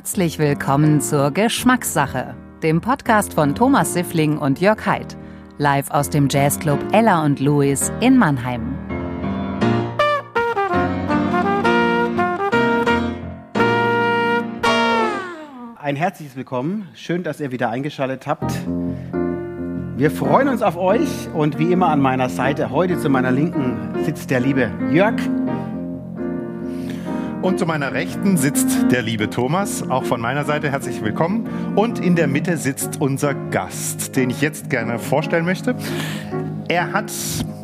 Herzlich willkommen zur Geschmackssache, dem Podcast von Thomas Siffling und Jörg Haidt, live aus dem Jazzclub Ella und Louis in Mannheim. Ein herzliches Willkommen. Schön, dass ihr wieder eingeschaltet habt. Wir freuen uns auf euch und wie immer an meiner Seite, heute zu meiner Linken sitzt der liebe Jörg. Und zu meiner Rechten sitzt der liebe Thomas, auch von meiner Seite herzlich willkommen. Und in der Mitte sitzt unser Gast, den ich jetzt gerne vorstellen möchte. Er hat,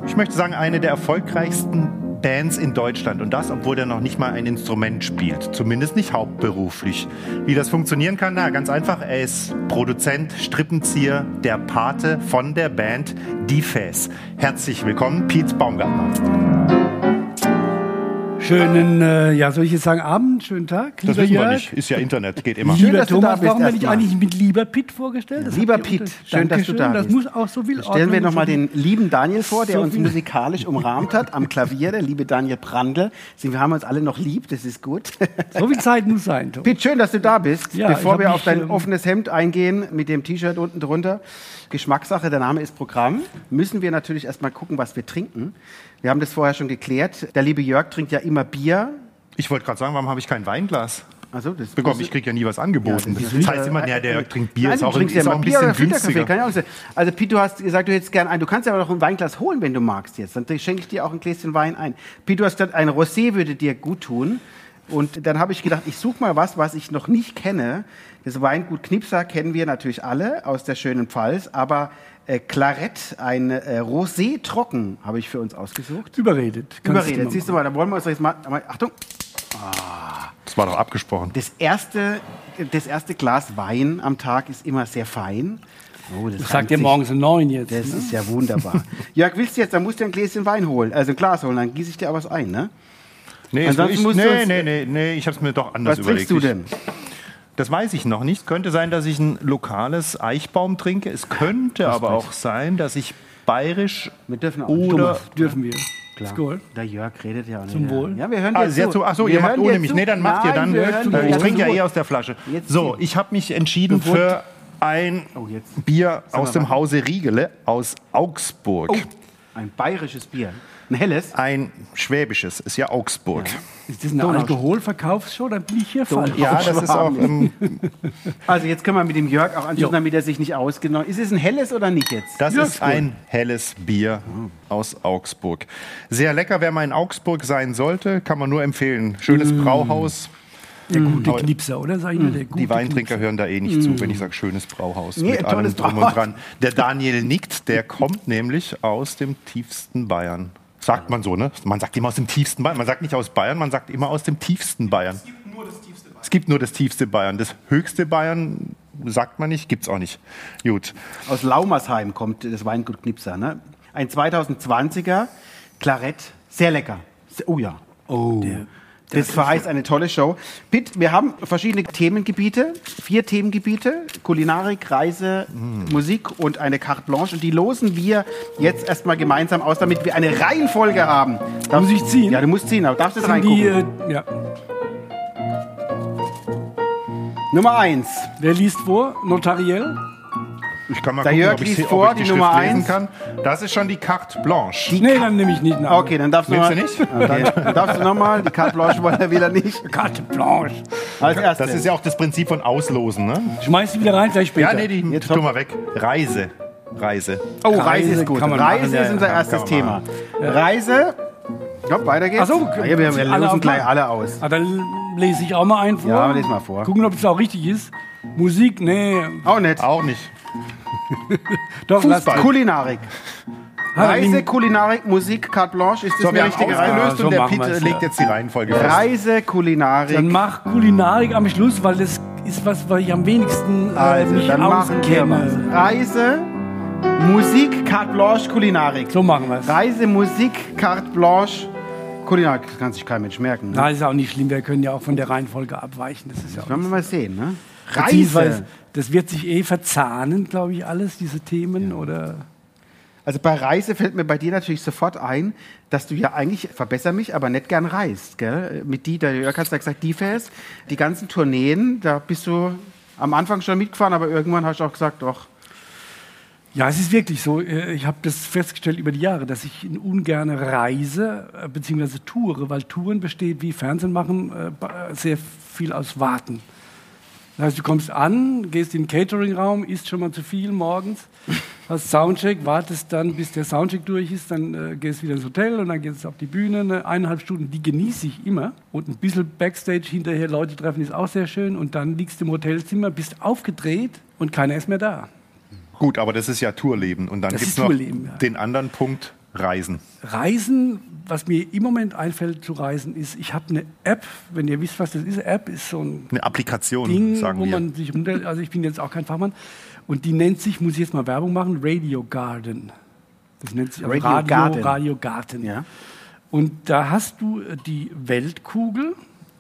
ich möchte sagen, eine der erfolgreichsten Bands in Deutschland und das, obwohl er noch nicht mal ein Instrument spielt, zumindest nicht hauptberuflich. Wie das funktionieren kann? Na, ganz einfach, er ist Produzent, Strippenzieher, der Pate von der Band Die Fäs. Herzlich willkommen, Pete Baumgartner. Schönen, äh, ja, soll ich jetzt sagen Abend, schönen Tag? Das wissen wir nicht, ist ja Internet, geht immer. Lieber dass du da Thomas, warum werde ich eigentlich mit Lieber Pitt vorgestellt? Das Lieber unter- schön, dass du da Das bist. muss auch so viel Stellen wir Ordnung nochmal den lieben Daniel vor, der So uns musikalisch umrahmt hat am Klavier, der liebe Daniel Brandl. Wir haben uns alle noch lieb, das ist gut. so, viel Zeit muss sein, Thomas. Piet, schön, dass du da bist. Ja, Bevor wir auf dein ähm, offenes Hemd eingehen mit dem T-Shirt unten drunter, Geschmackssache, der Name ist Programm, müssen wir natürlich erstmal gucken, was wir trinken. Wir haben das vorher schon geklärt. Der liebe Jörg trinkt ja immer Bier. Ich wollte gerade sagen, warum habe ich kein Weinglas Also, das bekommen? Ich kriege ja nie was angeboten. Ja, das das ist- heißt immer, ja, der trinkt Bier, Nein, ist du auch, trinkst ja ist auch immer ein Bier bisschen günstiger. kann ja auch sein. Also Piet, du hast gesagt, du hättest gern ein. Du kannst ja aber noch ein Weinglas holen, wenn du magst jetzt. Dann schenke ich dir auch ein Gläschen Wein ein. Piet, du hast gesagt, ein Rosé würde dir gut tun. Und dann habe ich gedacht, ich suche mal was, was ich noch nicht kenne. Das Weingut Knipser kennen wir natürlich alle aus der schönen Pfalz, aber äh, Clarett, ein äh, Rosé trocken, habe ich für uns ausgesucht. Überredet. Überredet. Siehst du mal, da wollen wir uns jetzt mal, mal Achtung, Das war doch abgesprochen. das erste, das erste Glas Wein am Tag ist immer sehr fein. Oh, das Sagt ihr sich. morgens um neun jetzt. Das ne? ist ja wunderbar. Jörg, willst du jetzt, dann musst du ein Gläschen Wein holen, also ein Glas holen, dann gieße ich dir auch was ein, ne? Nee, Ansonsten ich, musst du nee, uns- nee, nee, nee, ich habe es mir doch anders Was überlegt. trinkst du denn? Das weiß ich noch nicht. Könnte sein, dass ich ein lokales Eichbaum trinke. Es könnte aber auch sein, dass ich bayerisch Wir dürfen auch oder... Thomas, dürfen wir. Klar. Skål. Der Jörg redet ja auch nicht. Zum. Wohl. Ja, wir hören dir Ah, sehr zu. Ach so, Wir ihr macht ohne dir mich. zu. Nee, dann macht ihr Nein, dann. wir hören Äh, dir ich trinke ja eh aus der Flasche. Jetzt So, ich habe mich entschieden Bevor- für ein Oh, jetzt. Bier aus dem. Hause Riegele aus Augsburg. Oh, ein bayerisches Bier. Ein helles. Ein schwäbisches, ist ja Augsburg. Ist das eine Donau- Alkoholverkaufsshow? Dann bin ich hier falsch. Ja, das ist auch. Ähm, Also jetzt können wir mit dem Jörg auch anschließen, damit er sich nicht ausgenommen Ist es ein helles oder nicht jetzt? Das Ja, ist ein helles Bier aus Augsburg. Sehr lecker, wer mal in Augsburg sein sollte, kann man nur empfehlen. Schönes Mm. Brauhaus. Der gute Aber- Knipser, oder? Sag ich nur, der gute Die Weintrinker hören da eh nicht zu, wenn ich sage schönes Brauhaus. Nee, mit allem drum und dran. Der Daniel nickt, der kommt nämlich aus dem tiefsten Bayern. Sagt man so, ne? Man sagt immer aus dem tiefsten Bayern. Man sagt nicht aus Bayern, man sagt immer aus dem tiefsten Bayern. Es gibt nur das tiefste Bayern. Es gibt nur das tiefste Bayern. Das höchste Bayern sagt man nicht, gibt's auch nicht. Gut. Aus Laumersheim kommt das Weingut Knipser. Ne? Ein 2020er Clarett, sehr lecker. Oh ja. Oh. Das verheißt eine tolle Show. Pitt, wir haben verschiedene Themengebiete, vier Themengebiete, Kulinarik, Reise, Musik und eine Carte Blanche. Und die losen wir jetzt erstmal gemeinsam aus, damit wir eine Reihenfolge haben. Darf- Muss ich ziehen? Ja, du musst ziehen, aber darfst du die, reingucken. äh, ja. Nummer eins. Wer liest vor? Notariell? Ich kann mal Der gucken, Jörg ob ich, liest sie- ob vor, ich die, die Nummer Schrift lesen eins. kann. Das ist schon die Carte Blanche. Die Nee, dann nehme ich nicht nach. Okay, dann darfst du mal. du nicht? Okay, dann darfst du nochmal. Die Carte Blanche wollen wir wieder nicht. Carte Blanche. Als erstes. Das ist ja auch das Prinzip von Auslosen, ne? Schmeiß die wieder rein, gleich später. Ja, nee, die Jetzt tu mal weg. Reise. Reise. Oh, Reise, Reise ist gut. kann man Reise machen, ja, ist unser ja, erstes kann man Thema. Reise. Ja, weiter geht's. Ach so, ja, wir, wir alle lösen auf gleich alle aus. Ah, dann lese ich auch mal einen vor. Ja, lese mal vor. Gucken, ob es auch richtig ist. Musik, nee. Auch nicht. Auch nicht. Doch, lass- Fußball. Kulinarik. Reise, Kulinarik, Musik, Carte Blanche. Ist das So, eine richtige ausgelöst Reihenfolge? so und der Pete legt ja. jetzt die Reihenfolge fest. Reise, Kulinarik. Dann mach Kulinarik am Schluss, weil das ist was, was ich am wenigsten äh, also, mich dann machen wir auskenne. Reise, Musik, Carte Blanche, Kulinarik. So machen wir es. Reise, Musik, Carte Blanche, Kulinarik. Das kann sich kein Mensch merken. Ne? Na, ist auch nicht schlimm. Wir können ja auch von der Reihenfolge abweichen. Das ist ja auch Werden wir mal sehen. Ne? Reise. das wird sich eh verzahnen, glaube ich, alles, diese Themen. Oder Also bei Reise fällt mir bei dir natürlich sofort ein, dass du ja eigentlich, verbessere mich, aber nicht gern reist. Gell? Mit die, der Jörg hat ja gesagt, die fährst, die ganzen Tourneen, da bist du am Anfang schon mitgefahren, aber irgendwann hast du auch gesagt, doch. Ja, es ist wirklich so. Äh, ich habe das festgestellt über die Jahre, dass ich ungern reise äh, bzw. toure, weil Touren besteht wie Fernsehen machen äh, sehr viel aus Warten. Das heißt, du kommst an, gehst in den Catering-Raum, isst schon mal zu viel morgens, hast Soundcheck, wartest dann, bis der Soundcheck durch ist, dann äh, gehst wieder ins Hotel und dann gehst du auf die Bühne. Eine eineinhalb Stunden, die genieße ich immer. Und ein bisschen Backstage hinterher Leute treffen ist auch sehr schön. Und dann liegst du im Hotelzimmer, bist aufgedreht und keiner ist mehr da. Gut, aber das ist ja Tourleben. Und dann gibt es noch Tourleben, ja. den anderen Punkt, Reisen. Reisen, was mir im Moment einfällt zu reisen, ist, ich habe eine App, wenn ihr wisst, was das ist. App ist so ein eine Applikation, Ding, sagen wo wir. man sich runter, also ich bin jetzt auch kein Fachmann, und die nennt sich, muss ich jetzt mal Werbung machen, Radio Garden. Das nennt sich also Radio Radio, Garden. Radio Garden. Ja. Und da hast du äh, die Weltkugel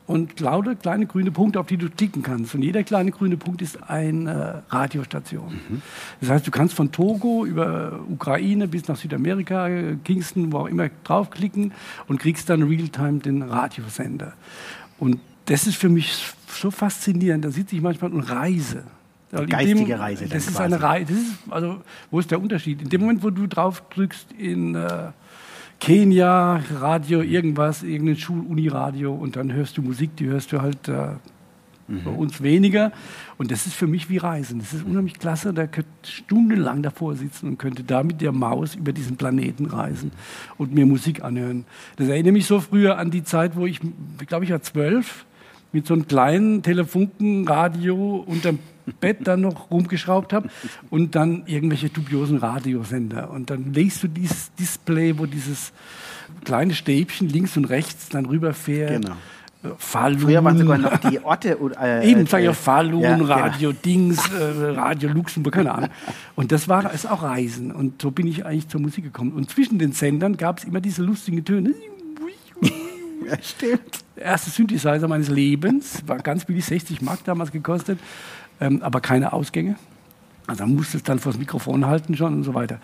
und lauter kleine grüne Punkte, auf die du klicken kannst. Und jeder kleine grüne Punkt ist eine Radiostation. Das heißt, du kannst von Togo über Ukraine bis nach Südamerika, äh, Kingston, wo auch immer, draufklicken und kriegst dann real-time den Radiosender. Und das ist für mich so faszinierend. Da sitze ich manchmal und reise. Geistige Reise dann Das ist quasi. eine Reise. Also, wo ist der Unterschied? In dem Moment, wo du drauf drückst in äh, Kenia, Radio, irgendwas, irgendein Schul-Uni-Radio und dann hörst du Musik, die hörst du halt äh, bei uns weniger. Und das ist für mich wie Reisen. Das ist unheimlich klasse. Da könnte stundenlang davor sitzen und könnte da mit der Maus über diesen Planeten reisen und mir Musik anhören. Das erinnert mich so früher an die Zeit, wo ich, ich glaube, ich war zwölf, mit so einem kleinen Telefunkenradio unterm Bett dann noch rumgeschraubt habe und dann irgendwelche dubiosen Radiosender. Und dann legst du dieses Display, wo dieses kleine Stäbchen links und rechts dann rüberfährt. Genau. Falun. Früher waren sogar noch die Orte. Äh, Eben, sag ich äh, auch Falun, ja, genau. Radio Dings, äh, Radio Luxemburg, keine Ahnung. Und das war ist auch Reisen. Und so bin ich eigentlich zur Musik gekommen. Und zwischen den Sendern gab es immer diese lustigen Töne. Ja, stimmt. Der erste Synthesizer meines Lebens, war ganz billig, 60 Mark damals gekostet, ähm, aber keine Ausgänge. Also man musste es dann vors Mikrofon halten schon und so weiter.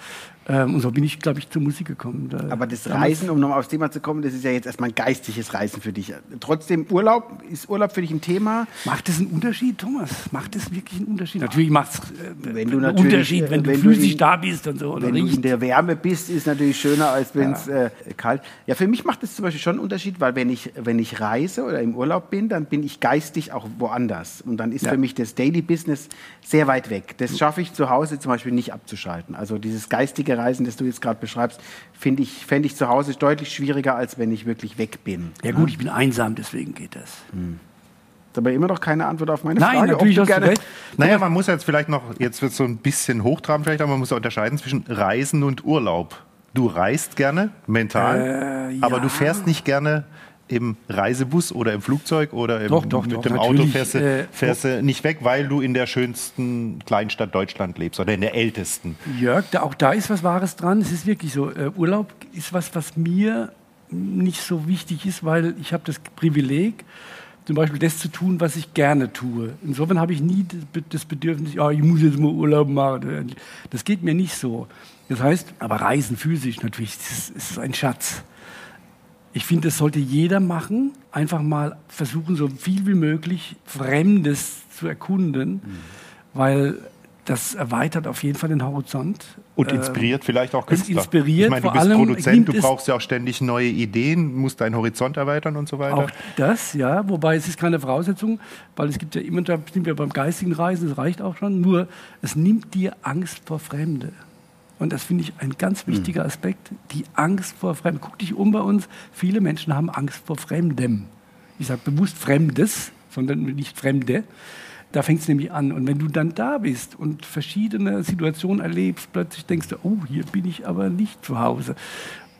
Ähm, und so bin ich, glaube ich, zur Musik gekommen. Da, Aber das Reisen, um nochmal aufs Thema zu kommen, das ist ja jetzt erstmal ein geistiges Reisen für dich. Trotzdem, Urlaub, ist Urlaub für dich ein Thema? Macht das einen Unterschied, Thomas? Macht das wirklich einen Unterschied? Natürlich macht es äh, einen Unterschied, wenn äh, du wenn du flüssig in- da bist und so. Oder Wenn du in der Wärme bist, ist natürlich schöner, als wenn es äh, kalt Ja, für mich macht das zum Beispiel schon einen Unterschied, weil wenn ich, wenn ich reise oder im Urlaub bin, dann bin ich geistig auch woanders. Und dann ist Ja. für mich das Daily Business sehr weit weg. Das schaffe ich zu Hause zum Beispiel nicht abzuschalten. Also dieses geistige Reisen, das du jetzt gerade beschreibst, finde ich, fände ich zu Hause deutlich schwieriger, als wenn ich wirklich weg bin. Ja gut, ich bin einsam, deswegen geht das. ist aber immer noch keine Antwort auf meine Nein, Frage. natürlich du hast gerne. Naja, man muss jetzt vielleicht noch, jetzt wird es so ein bisschen hochtrabend vielleicht, aber man muss ja unterscheiden zwischen Reisen und Urlaub. Du reist gerne, mental, Äh, aber ja. du fährst nicht gerne im Reisebus oder im Flugzeug oder im, Doch, doch, mit doch, dem Auto fährst, du, äh, fährst du nicht weg, weil du in der schönsten Kleinstadt Deutschland lebst oder in der ältesten. Jörg, da, auch da ist was Wahres dran. Es ist wirklich so. Äh, Urlaub ist was, was mir nicht so wichtig ist, weil ich habe das Privileg, zum Beispiel das zu tun, was ich gerne tue. Insofern habe ich nie das Be- das Bedürfnis, ja, ich muss jetzt mal Urlaub machen. Das geht mir nicht so. Das heißt, aber Reisen physisch natürlich, das ist ein Schatz. Ich finde, das sollte jeder machen. Einfach mal versuchen, so viel wie möglich Fremdes zu erkunden, weil das erweitert auf jeden Fall den Horizont. Und inspiriert vielleicht auch es Künstler. inspiriert ich meine, du vor bist allem, Produzent, du es- brauchst ja auch ständig neue Ideen, musst deinen Horizont erweitern und so weiter. Auch das, ja, wobei es ist keine Voraussetzung, weil es gibt ja immer, da sind wir beim geistigen Reisen, das reicht auch schon, nur es nimmt dir Angst vor Fremde. Und das finde ich ein ganz wichtiger Aspekt, die Angst vor Fremden. Guck dich um bei uns, viele Menschen haben Angst vor Fremdem. Ich sage bewusst Fremdes, sondern nicht Fremde. Da fängt es nämlich an. Und wenn du dann da bist und verschiedene Situationen erlebst, plötzlich denkst du, oh, hier bin ich aber nicht zu Hause.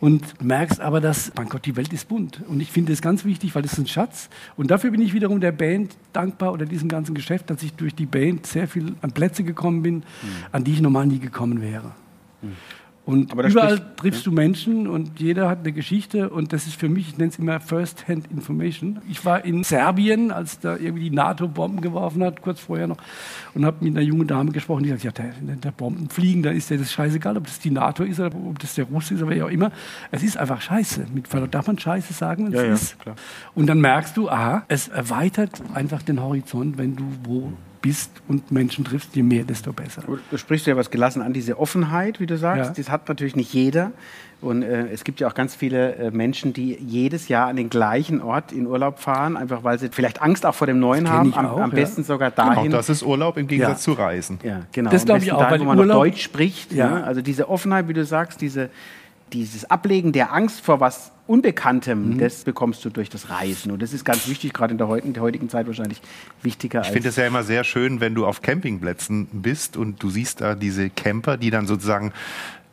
Und merkst aber, dass, mein Gott, die Welt ist bunt. Und ich finde es ganz wichtig, weil es ist ein Schatz. Und dafür bin ich wiederum der Band dankbar oder diesem ganzen Geschäft, dass ich durch die Band sehr viel an Plätze gekommen bin, an die ich normal nie gekommen wäre. Und Aber da überall sprichst- triffst du Menschen und jeder hat eine Geschichte und das ist für mich, ich nenne es immer First-Hand Information. Ich war in Serbien, als da irgendwie die NATO Bomben geworfen hat, kurz vorher noch, und habe mit einer jungen Dame gesprochen, die sagt, ja, der, der Bomben fliegen, dann ist der das scheißegal, ob das die NATO ist oder ob das der Russe ist oder wer auch immer. Es ist einfach scheiße. Mit Verlaub, darf man scheiße sagen, wenn es Ja, ja, ist? klar. Und dann merkst du, aha, es erweitert einfach den Horizont, wenn du wo bist und Menschen triffst, je mehr, desto besser. Du sprichst ja was gelassen an, diese Offenheit, wie du sagst. Ja. Das hat natürlich nicht jeder. Und äh, es gibt ja auch ganz viele äh, Menschen, die jedes Jahr an den gleichen Ort in Urlaub fahren, einfach weil sie vielleicht Angst auch vor dem Neuen haben. Am, auch, am ja. besten sogar Auch dahin. das ist Urlaub im Gegensatz Ja. zu Reisen. ja, genau. Das Am glaub ich besten auch, dahin, weil wo man noch Urlaub- Deutsch spricht. Ja. Ne? Also diese Offenheit, wie du sagst, diese, dieses Ablegen der Angst vor was Unbekanntem, Mhm. das bekommst du durch das Reisen. Und das ist ganz wichtig, gerade in der, heutigen, der heutigen Zeit wahrscheinlich wichtiger Ich finde es ja immer sehr schön, wenn du auf Campingplätzen bist und du siehst da diese Camper, die dann sozusagen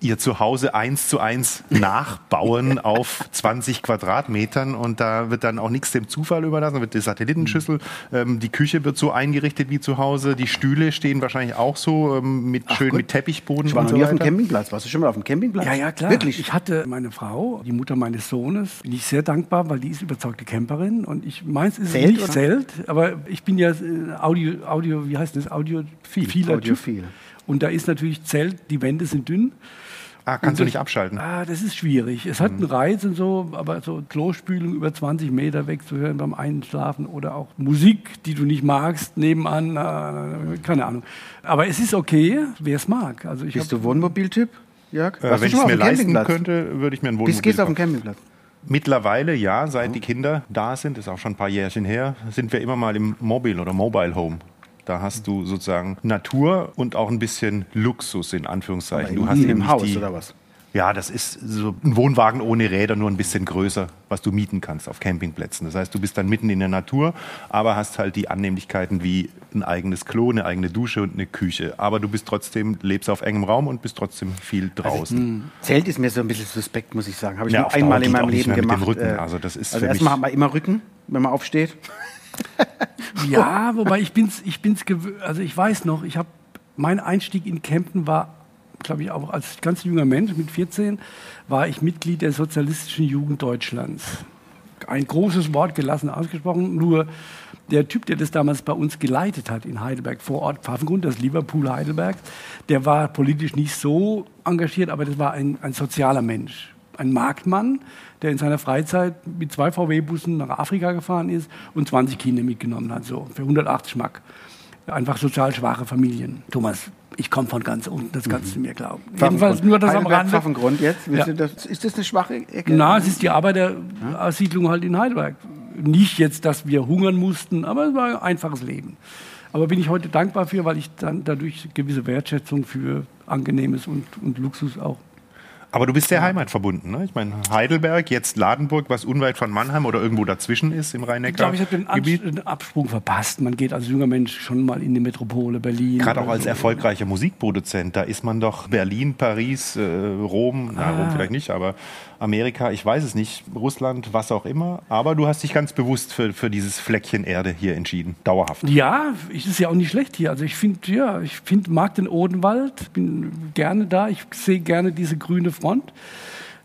ihr Zuhause eins zu eins nachbauen auf 20 Quadratmetern und da wird dann auch nichts dem Zufall überlassen, da wird die Satellitenschüssel, ähm, die Küche wird so eingerichtet wie zu Hause, die Stühle stehen wahrscheinlich auch so ähm, mit schön gut. mit Teppichboden Ich war noch so nie auf dem. Campingplatz. Warst du schon mal auf dem Campingplatz? Ja, ja, klar. Wirklich? Ich hatte meine Frau, die Mutter meines Sohnes, bin ich sehr dankbar, weil die ist überzeugte Camperin und ich meins ist Zelt, nicht oder? Zelt, aber ich bin ja äh, Audio, Audio, wie heißt das? Audiophiler Audiophil. Und da ist natürlich Zelt, die Wände sind dünn. Ah, kannst du Und nicht abschalten. Ah, das ist schwierig. Es hat einen Reiz und so, aber so Klospülung über 20 Meter wegzuhören beim Einschlafen oder auch Musik, die du nicht magst, nebenan, äh, keine Ahnung. Aber es ist okay, wer es mag. Also ich Bist du Wohnmobiltyp, Jörg? Äh, du wenn ich es mal mir auf dem leisten Campingplatz? könnte, würde ich mir ein Wohnmobil gehst du auf den. Campingplatz? Mittlerweile ja, Mhm. seit die Kinder da sind, ist auch schon ein paar Jährchen her, sind wir immer mal im Mobile oder Mobile Home. Da hast du sozusagen Natur und auch ein bisschen Luxus in Anführungszeichen. Du hast eben Haus die, oder was? Ja, das ist so ein Wohnwagen ohne Räder, nur ein bisschen größer, was du mieten kannst auf Campingplätzen. Das heißt, du bist dann mitten in der Natur, aber hast halt die Annehmlichkeiten wie ein eigenes Klo, eine eigene Dusche und eine Küche. Aber du bist trotzdem, lebst auf engem Raum und bist trotzdem viel draußen. Zelt ist mir so ein bisschen suspekt, muss ich sagen. Habe ich Ja, nur einmal in meinem Leben mit gemacht. dem Rücken. äh, Also das ist also erstmal hat man immer Rücken, wenn man aufsteht. Ja, wobei ich bin's, ich bin's gewö- also ich weiß noch, ich habe mein Einstieg in Campen war, glaube ich, auch als ganz junger Mensch mit 14 war ich Mitglied der Sozialistischen Jugend Deutschlands. Ein großes Wort gelassen ausgesprochen, nur der Typ, der das damals bei uns geleitet hat in Heidelberg vor Ort Pfaffengrund, das Liverpool Heidelberg, der war politisch nicht so engagiert, aber das war ein, ein sozialer Mensch ein Marktmann, der in seiner Freizeit mit zwei VW-Bussen nach Afrika gefahren ist und 20 Kinder mitgenommen hat, so für 180 Mark. Einfach sozial schwache Familien. Thomas, ich komme von ganz unten, das kannst du mir glauben. Jedenfalls nur das am Heidelberg, Rande. Pfaffengrund jetzt. Ja. das, ist das eine schwache Ecke? Na, es ist die Arbeitersiedlung halt in Heidelberg. Nicht jetzt, dass wir hungern mussten, aber es war ein einfaches Leben. Aber bin ich heute dankbar für, weil ich dann dadurch gewisse Wertschätzung für Angenehmes und, und Luxus auch Aber du bist sehr heimatverbunden. Ne? Ich meine, Heidelberg, jetzt Ladenburg, was unweit von Mannheim oder irgendwo dazwischen ist im Ich glaube, ich habe den, den Absprung verpasst. Man geht als junger Mensch schon mal in die Metropole Berlin. Gerade auch als so. erfolgreicher Musikproduzent, da ist man doch Berlin, Paris, äh, Rom, na, Ah. Rom vielleicht nicht, aber Amerika, ich weiß es nicht, Russland, was auch immer. Aber du hast dich ganz bewusst für, für dieses Fleckchen Erde hier entschieden, dauerhaft. Ja, es ist ja auch nicht schlecht hier. Also ich finde, ja, ich finde, mag den Odenwald, bin gerne da. Ich sehe gerne diese grüne Front.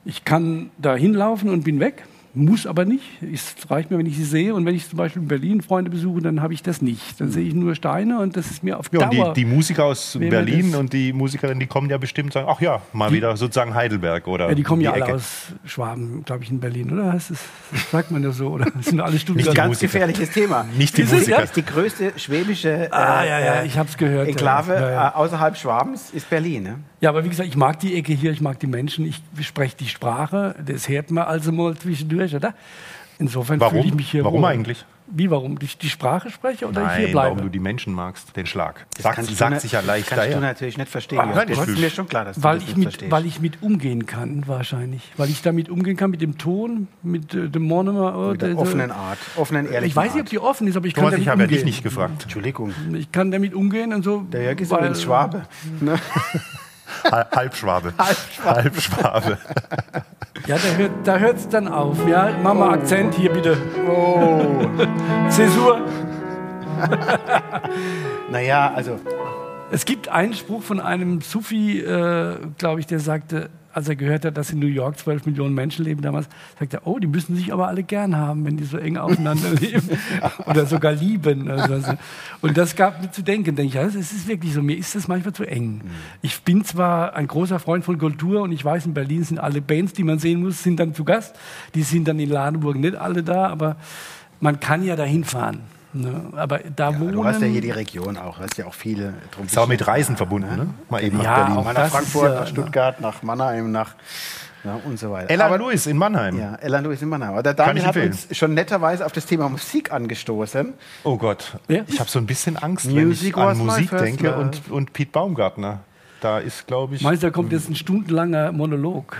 Ich kann da hinlaufen und bin weg. Muss aber nicht. Es reicht mir, wenn ich sie sehe. Und wenn ich zum Beispiel in Berlin Freunde besuche, dann habe ich das nicht. Dann sehe ich nur Steine und das ist mir auf Ja, und Dauer. die, die Musiker aus Berlin und die Musikerinnen, die kommen ja bestimmt sagen, ach ja, mal wieder sozusagen Heidelberg oder ja, die kommen die ja alle Ecke. aus Schwaben, glaube ich, in Berlin, oder? Das, ist, das sagt man ja so, oder? Das sind alle Nicht Stuttgart. die Ganz Musiker. gefährliches Thema. Nicht die ist Musiker. ja die größte schwäbische Ah, äh, ja, ja, äh, ich hab's gehört, Enklave ja, ja, ja. äh, außerhalb Schwabens ist Berlin. Ne? Ja, aber wie gesagt, ich mag die Ecke hier, ich mag die Menschen, ich spreche die Sprache, das hört man also mal zwischendurch, oder? Insofern Warum? fühle ich mich hier Warum wohl. eigentlich? Wie, warum? Die, die Sprache spreche oder ich hier Nein, bleibe? warum du die Menschen magst, den Schlag. Das Sagt, kannst du sagt sich ja leicht Kannst du daher. natürlich nicht verstehen. Ah, nein, das ist mir schon klar, dass du weil, das ich nicht mit, verstehst. weil ich mit umgehen kann, wahrscheinlich. Weil ich damit umgehen kann, mit dem Ton, mit äh, dem Monomer. Oh, mit der der- offenen Art, offenen, ehrlichen Ich weiß nicht, ob die offen ist, aber ich kann Thomas, damit ich habe ja dich nicht gefragt. Entschuldigung, Ich kann damit umgehen und so. der Jörg ist weil- Schwabe. Ne? Hal- Halbschwabe. Halbschwabe. Ja, da hört da hört's dann auf. Ja, mach mal Akzent hier bitte. Oh. Zäsur. Naja, also Es gibt einen Spruch von einem Sufi, äh, glaube ich, der sagte, als er gehört hat, dass in New York 12 Millionen Menschen leben damals, sagt er, oh, die müssen sich aber alle gern haben, wenn die so eng aufeinander leben oder sogar lieben. Also, und das gab mir zu denken, denke ich, ja, es ist wirklich so, mir ist das manchmal zu eng. Ich bin zwar ein großer Freund von Kultur und ich weiß, in Berlin sind alle Bands, die man sehen muss, sind dann zu Gast. Die sind dann in Ladenburg nicht alle da, aber man kann ja dahin fahren. Ne? Aber da Ja, wohnen. du hast ja hier die Region auch, hast ja auch viele drum. Ist auch mit Reisen verbunden, ne? Mal eben nach Ja, Berlin. auch Mal nach Frankfurt, ist ja, nach Stuttgart, nach Mannheim, nach ja, und so weiter. Ella Aber- Lewis in Mannheim. Ja, Ella Louis in Mannheim. Aber der Daniel ich hat uns schon netterweise auf das Thema Musik angestoßen. Oh Gott, Ja? ich habe so ein bisschen Angst, wenn Music ich an Musik denke love. und, und Pete Baumgartner. Da ist, glaube ich, Meinst du, da kommt jetzt ein stundenlanger Monolog?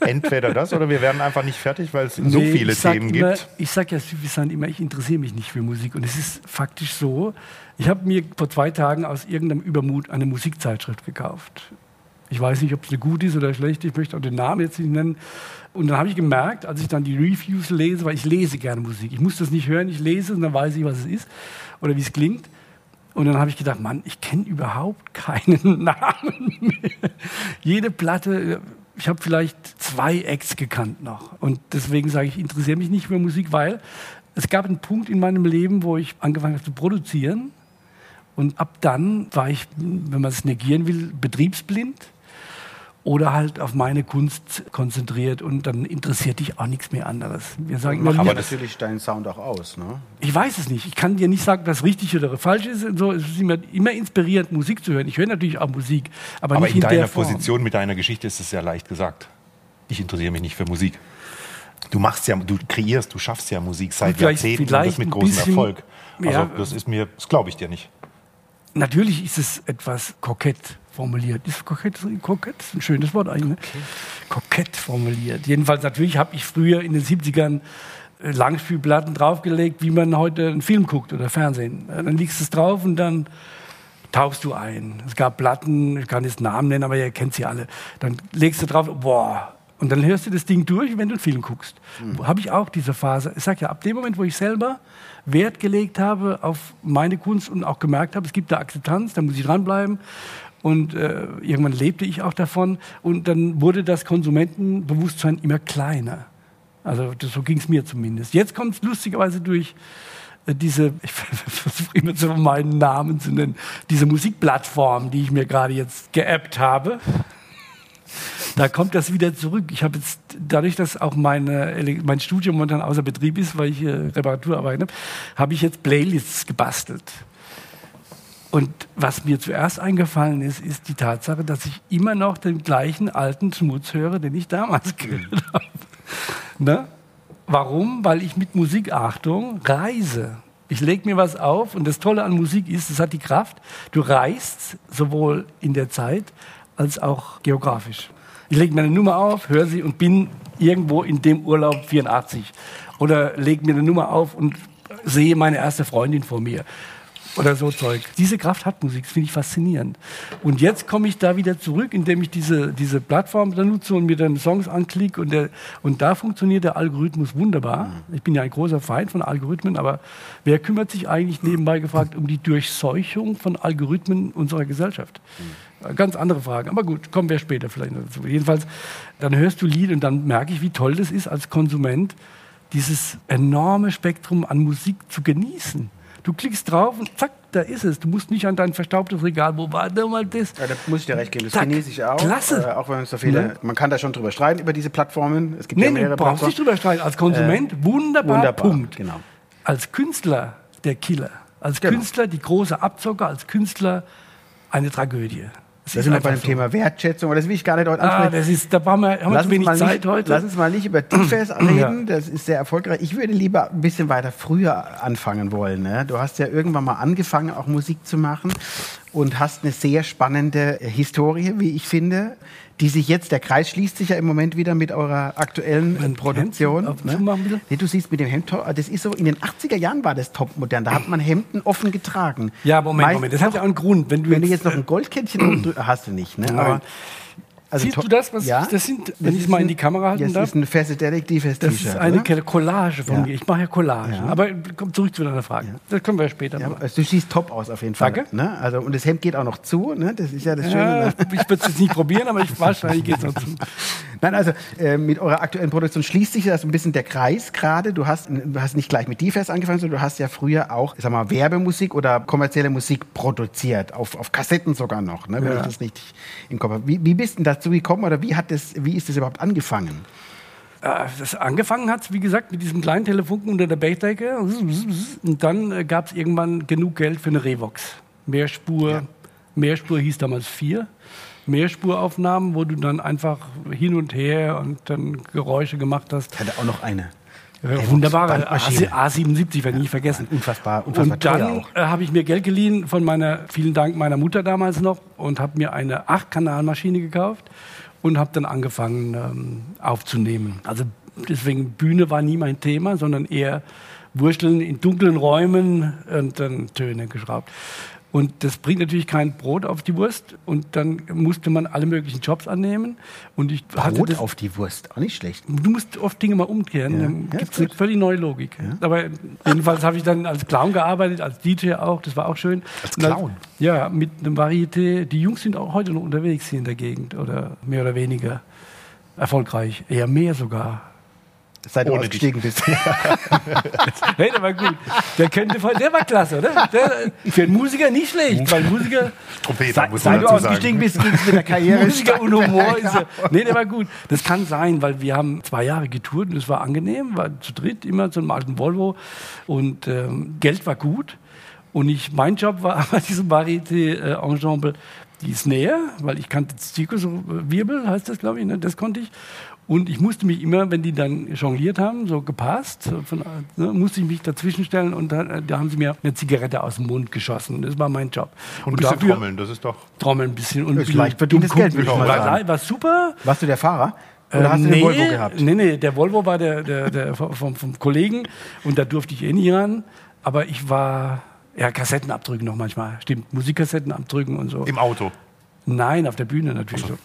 Entweder das oder wir werden einfach nicht fertig, weil es so Nee, viele ich sag Themen immer, gibt. Ich sage ja suffisant immer, ich interessiere mich nicht für Musik. Und es ist faktisch so, ich habe mir vor zwei Tagen aus irgendeinem Übermut eine Musikzeitschrift gekauft. Ich weiß nicht, ob es eine gute ist oder schlecht, ich möchte auch den Namen jetzt nicht nennen. Und dann habe ich gemerkt, als ich dann die Reviews lese, weil ich lese gerne Musik. Ich muss das nicht hören, ich lese und dann weiß ich, was es ist oder wie es klingt. Und dann habe ich gedacht, Mann, ich kenne überhaupt keinen Namen mehr. Jede Platte, ich habe vielleicht zwei Acts gekannt noch. Und deswegen sage ich, ich interessiere mich nicht für Musik, weil es gab einen Punkt in meinem Leben, wo ich angefangen habe zu produzieren. Und ab dann war ich, wenn man es negieren will, betriebsblind oder halt auf meine Kunst konzentriert und dann interessiert dich auch nichts mehr anderes. Wir sagen immer, Aber natürlich deinen Sound auch aus. Ne? ich weiß es nicht. Ich kann dir nicht sagen, was richtig oder falsch ist. Und so. Es ist immer, immer inspirierend, Musik zu hören. Ich höre natürlich auch Musik, aber, Aber nicht in in, deiner der Form. Position mit deiner Geschichte ist es ja leicht gesagt. Ich interessiere mich nicht für Musik. Du machst ja, du kreierst, du schaffst ja Musik seit Vielleicht- Jahrzehnten und vielleicht das mit großem bisschen- Erfolg. Also ja. das ist mir, das glaube ich dir nicht. Natürlich ist es etwas kokett formuliert. Ist kokett, kokett ist ein schönes Wort eigentlich. Ne? Kokett formuliert. Jedenfalls natürlich habe ich früher in den 70ern äh, Langspielplatten draufgelegt, wie man heute einen Film guckt oder Fernsehen. Äh, Dann legst du es drauf und dann tauchst du ein. Es gab Platten, ich kann jetzt Namen nennen, aber ihr kennt sie alle. Dann legst du drauf, boah. Und dann hörst du das Ding durch, wenn du einen Film guckst. Habe ich auch diese Phase. Ich sage ja, ab dem Moment, wo ich selber Wert gelegt habe auf meine Kunst und auch gemerkt habe, es gibt da Akzeptanz, da muss ich dranbleiben. Und äh, irgendwann lebte ich auch davon. Und dann wurde das Konsumentenbewusstsein immer kleiner. Also das, so ging es mir zumindest. Jetzt kommt es lustigerweise durch äh, diese, ich versuche immer zu meinen Namen zu nennen, diese Musikplattform, die ich mir gerade jetzt geappt habe. Da kommt das wieder zurück. Ich habe jetzt, dadurch, dass auch meine, mein Studio momentan außer Betrieb ist, weil ich äh, Reparaturarbeiten habe, habe ich jetzt Playlists gebastelt. Und was mir zuerst eingefallen ist, ist die Tatsache, dass ich immer noch den gleichen alten Schmutz höre, den ich damals gehört habe. Ne? Warum? Weil ich mit Musik, Achtung, reise. Ich lege mir was auf und das Tolle an Musik ist, es hat die Kraft, du reist sowohl in der Zeit als auch geografisch. Ich lege mir eine Nummer auf, höre sie und bin irgendwo in dem Urlaub 84. Oder lege mir eine Nummer auf und sehe meine erste Freundin vor mir. Oder so Zeug. Diese Kraft hat Musik, das finde ich faszinierend. Und jetzt komme ich da wieder zurück, indem ich diese, diese Plattform da nutze und mir dann Songs anklicke. Und, der, und da funktioniert der Algorithmus wunderbar. Ich bin ja ein großer Feind von Algorithmen, aber wer kümmert sich eigentlich nebenbei gefragt um die Durchseuchung von Algorithmen unserer Gesellschaft? Ganz andere Fragen. Aber gut, kommen wir später vielleicht dazu. Jedenfalls, dann hörst du Lied und dann merke ich, wie toll das ist als Konsument, dieses enorme Spektrum an Musik zu genießen. Du klickst drauf und zack, da ist es. Du musst nicht an dein verstaubtes Regal, wo war da mal das? Ja, da muss ich dir recht geben. Das Zack. genieße ich auch. Klasse. Äh, auch wenn es so viele. Ne? Man kann da schon drüber streiten über diese Plattformen. Es gibt Nee, ja mehrere du brauchst nicht Plattformen. drüber streiten. Als Konsument, wunderbar, wunderbar, Punkt. genau. Als Künstler der Killer. Als Genau. Künstler die große Abzocker, als Künstler eine Tragödie. Es Da ist sind wir bei dem Thema Wertschätzung, aber das will ich gar nicht heute Ah, ansprechen. das ist, da brauchen wir, haben wir Lass wenig Zeit nicht, heute. lass uns mal nicht über Tiefes reden, das ist sehr erfolgreich. Ich würde lieber ein bisschen weiter früher anfangen wollen. Ne? Du hast ja irgendwann mal angefangen, auch Musik zu machen und hast eine sehr spannende Historie, wie ich finde, die sich jetzt, der Kreis schließt sich ja im Moment wieder mit eurer aktuellen äh, Produktion. Hemd auf- zumachen, bitte? Nee, du siehst mit dem Hemd, das ist so, in den 80er Jahren war das topmodern, da hat man Hemden offen getragen. ja, Moment, Meist- Moment. Das hat ja auch einen Grund. Wenn du Wenn du jetzt noch ein Goldkettchen drü- hast du nicht, ne? Aber Also Siehst du das? Was ja, das sind, das wenn ich es mal in die Kamera halten Das darf? ist ein Fesse Detektives Das ist eine oder? Collage von Ja. mir. Ich mache ja Collagen. Ja. Aber komm zurück zu deiner Frage. Das können wir später machen. also du siehst top aus auf jeden Fall. Danke. Ne? Also, und das Hemd geht auch noch zu. Ne? Das ist ja das Schöne. Ne? ich würde es jetzt nicht probieren, aber ich wahrscheinlich geht es noch zu. Nein, also äh, mit eurer aktuellen Produktion schließt sich das ein bisschen der Kreis gerade. Du hast, du hast nicht gleich mit DFS angefangen, sondern du hast ja früher auch, sag mal, Werbemusik oder kommerzielle Musik produziert, auf, auf Kassetten sogar noch, ne? wenn ich das richtig im Kopf habe. Wie, wie bist denn dazu gekommen oder wie, hat das, wie ist das überhaupt angefangen? Äh, Das angefangen hat, wie gesagt, mit diesem kleinen Telefunken unter der Bechdecke. Und dann äh, gab es irgendwann genug Geld für eine Revox. Mehrspur. Mehrspur hieß damals vier. Mehrspuraufnahmen, wo du dann einfach hin und her und dann Geräusche gemacht hast. Ich hatte auch noch eine. Ja, wunderbare Bandmaschine. A77, werde ich nie vergessen. Unfassbar, unfassbar Und dann äh, habe ich mir Geld geliehen von meiner, vielen Dank meiner Mutter damals noch und habe mir eine 8-Kanal-Maschine gekauft und habe dann angefangen ähm, aufzunehmen. Also deswegen Bühne war nie mein Thema, sondern eher Wursteln in dunklen Räumen und dann Töne geschraubt. Und das bringt natürlich kein Brot auf die Wurst. Und dann musste man alle möglichen Jobs annehmen. Und ich hatte Brot das, auf die Wurst, auch nicht schlecht. Du musst oft Dinge mal umkehren. Ja. Dann Ja, gibt es eine völlig neue Logik. Aber jedenfalls habe ich dann als Clown gearbeitet, als DJ auch. Das war auch schön. Als Und dann- Clown? ja, mit einem Varieté. Die Jungs sind auch heute noch unterwegs hier in der Gegend oder mehr oder weniger erfolgreich. Eher mehr sogar. Seit du Ohne ausgestiegen bist. Hey, der war gut. Der könnte voll, der war klasse, oder? Der, für einen Musiker nicht schlecht, weil Musiker, Trompeter, muss Seit man du ausgestiegen sagen. bist, ging es mit der Karriere. Musiker und Humor ist er. Nee, der war gut. Das kann sein, weil wir haben zwei Jahre getourt und es war angenehm, war zu dritt immer zu einem alten Volvo und ähm, Geld war gut. Und ich, mein Job war bei diesem Varieté-Ensemble die Snare, weil ich kannte Zirkus, so äh, Wirbel heißt das, glaube ich, ne? das konnte ich. Und ich musste mich immer, wenn die dann jongliert haben, so gepasst, von, ne, musste ich mich dazwischen stellen und dann, äh, da haben sie mir eine Zigarette aus dem Mund geschossen. Das war mein Job. Und ein bisschen trommeln, das ist doch. Trommeln ein bisschen. Und Das ist leicht verdientes Geld, würde ich mal war, sagen. war super. Warst du der Fahrer? Oder hast du Ähm, den Volvo gehabt? Nee, nee, der Volvo war der, der, der vom, vom, Kollegen und da durfte ich eh nie ran. Aber ich war, ja, Kassetten abdrücken noch manchmal. Stimmt, Musikkassetten abdrücken und so. Im Auto. Nein, auf der Bühne natürlich. So.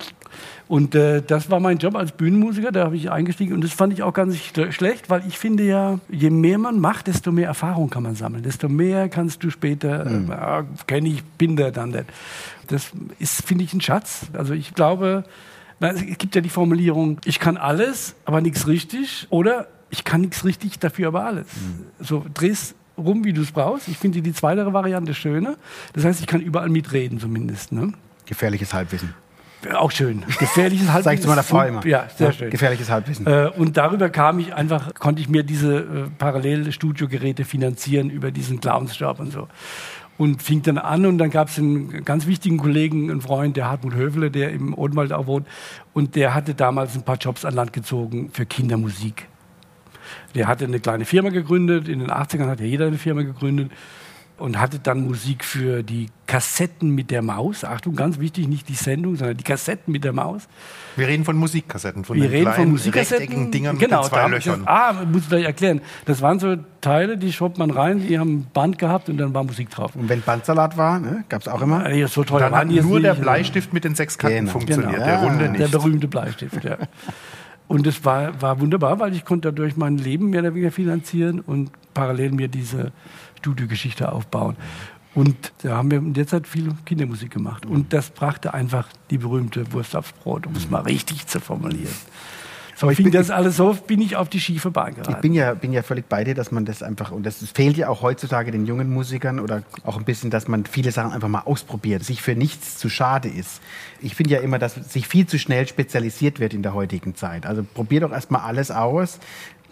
Und äh, das war mein Job als Bühnenmusiker, da habe ich eingestiegen und das fand ich auch ganz schle- schlecht, weil ich finde ja, je mehr man macht, desto mehr Erfahrung kann man sammeln, desto mehr kannst du später, Mhm. äh, ja, kenne ich, bin der dann der. Das ist, finde ich, ein Schatz. Also ich glaube, na, es gibt ja die Formulierung, ich kann alles, aber nichts richtig oder ich kann nichts richtig, dafür aber alles. Mhm. So, drehst rum, wie du es brauchst. Ich finde die zweite Variante schöner. Das heißt, ich kann überall mitreden zumindest. Ne? Gefährliches Halbwissen. Auch schön. Gefährliches Halbwissen. Sag ich zu meiner Frau immer. Ja, sehr Ja, schön. Gefährliches Halbwissen. Äh, und darüber kam ich einfach, konnte ich mir diese äh, Parallelstudiogeräte finanzieren über diesen Clownsjob und so. Und fing dann an und dann gab es einen ganz wichtigen Kollegen, einen Freund, der Hartmut Höfele, der im Odenwald auch wohnt. Und der hatte damals ein paar Jobs an Land gezogen für Kindermusik. Der hatte eine kleine Firma gegründet, in den 80ern hat ja jeder eine Firma gegründet und hatte dann Musik für die Kassetten mit der Maus. Achtung, ganz wichtig, nicht die Sendung, sondern die Kassetten mit der Maus. Wir reden von Musikkassetten, von Wir den reden von kleinen, Musikkassetten. rechteckigen Dingern genau, mit den zwei Löchern. Das, ah, muss ich gleich erklären. Das waren so Teile, die schob man rein, die haben ein Band gehabt und dann war Musik drauf. Und wenn Bandsalat war, ne, gab es auch immer. Äh, So teuer Dann hat nur der. Bleistift mit den sechs Kanten Genau. funktioniert, Genau. der Ja, runde Der nicht. berühmte Bleistift, ja. Und es war, war wunderbar, weil ich konnte dadurch mein Leben mehr oder weniger finanzieren und parallel mir diese Studiogeschichte aufbauen. Und da haben wir in der Zeit viel Kindermusik gemacht. Und das brachte einfach die berühmte Wurst aufs Brot, um es mal richtig zu formulieren. So Aber ich bin- das alles so, bin ich auf die schiefe Bahn geraten. Ich bin ja, bin ja völlig bei dir, dass man das einfach, und das fehlt ja auch heutzutage den jungen Musikern oder auch ein bisschen, dass man viele Sachen einfach mal ausprobiert, sich für nichts zu schade ist. Ich finde ja immer, dass sich viel zu schnell spezialisiert wird in der heutigen Zeit. Also probier doch erstmal alles aus,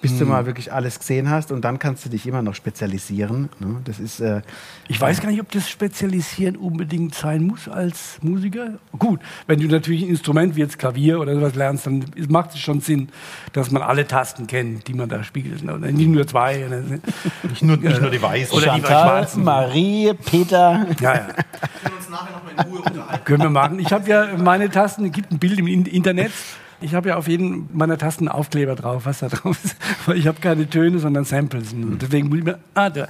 bis Hm. du mal wirklich alles gesehen hast und dann kannst du dich immer noch spezialisieren. ne? Das ist, äh, Ich weiß gar nicht, ob das Spezialisieren unbedingt sein muss als Musiker. Gut, wenn du natürlich ein Instrument wie jetzt Klavier oder sowas lernst, dann macht es schon Sinn, dass man alle Tasten kennt, die man da spielt. ne? Und Nicht nur zwei. ne? Nicht nur, nicht nur die weißen. Oder die Chantal, schwarzen. Marie, Peter. Ja, ja. Können wir machen. Ich habe ja meine Tasten, es gibt ein Bild im In- Internet. Ich habe ja auf jeden meiner Tasten Aufkleber drauf, was da drauf ist. Weil ich habe keine Töne, sondern Samples. Deswegen muss ich mir. Ah, da.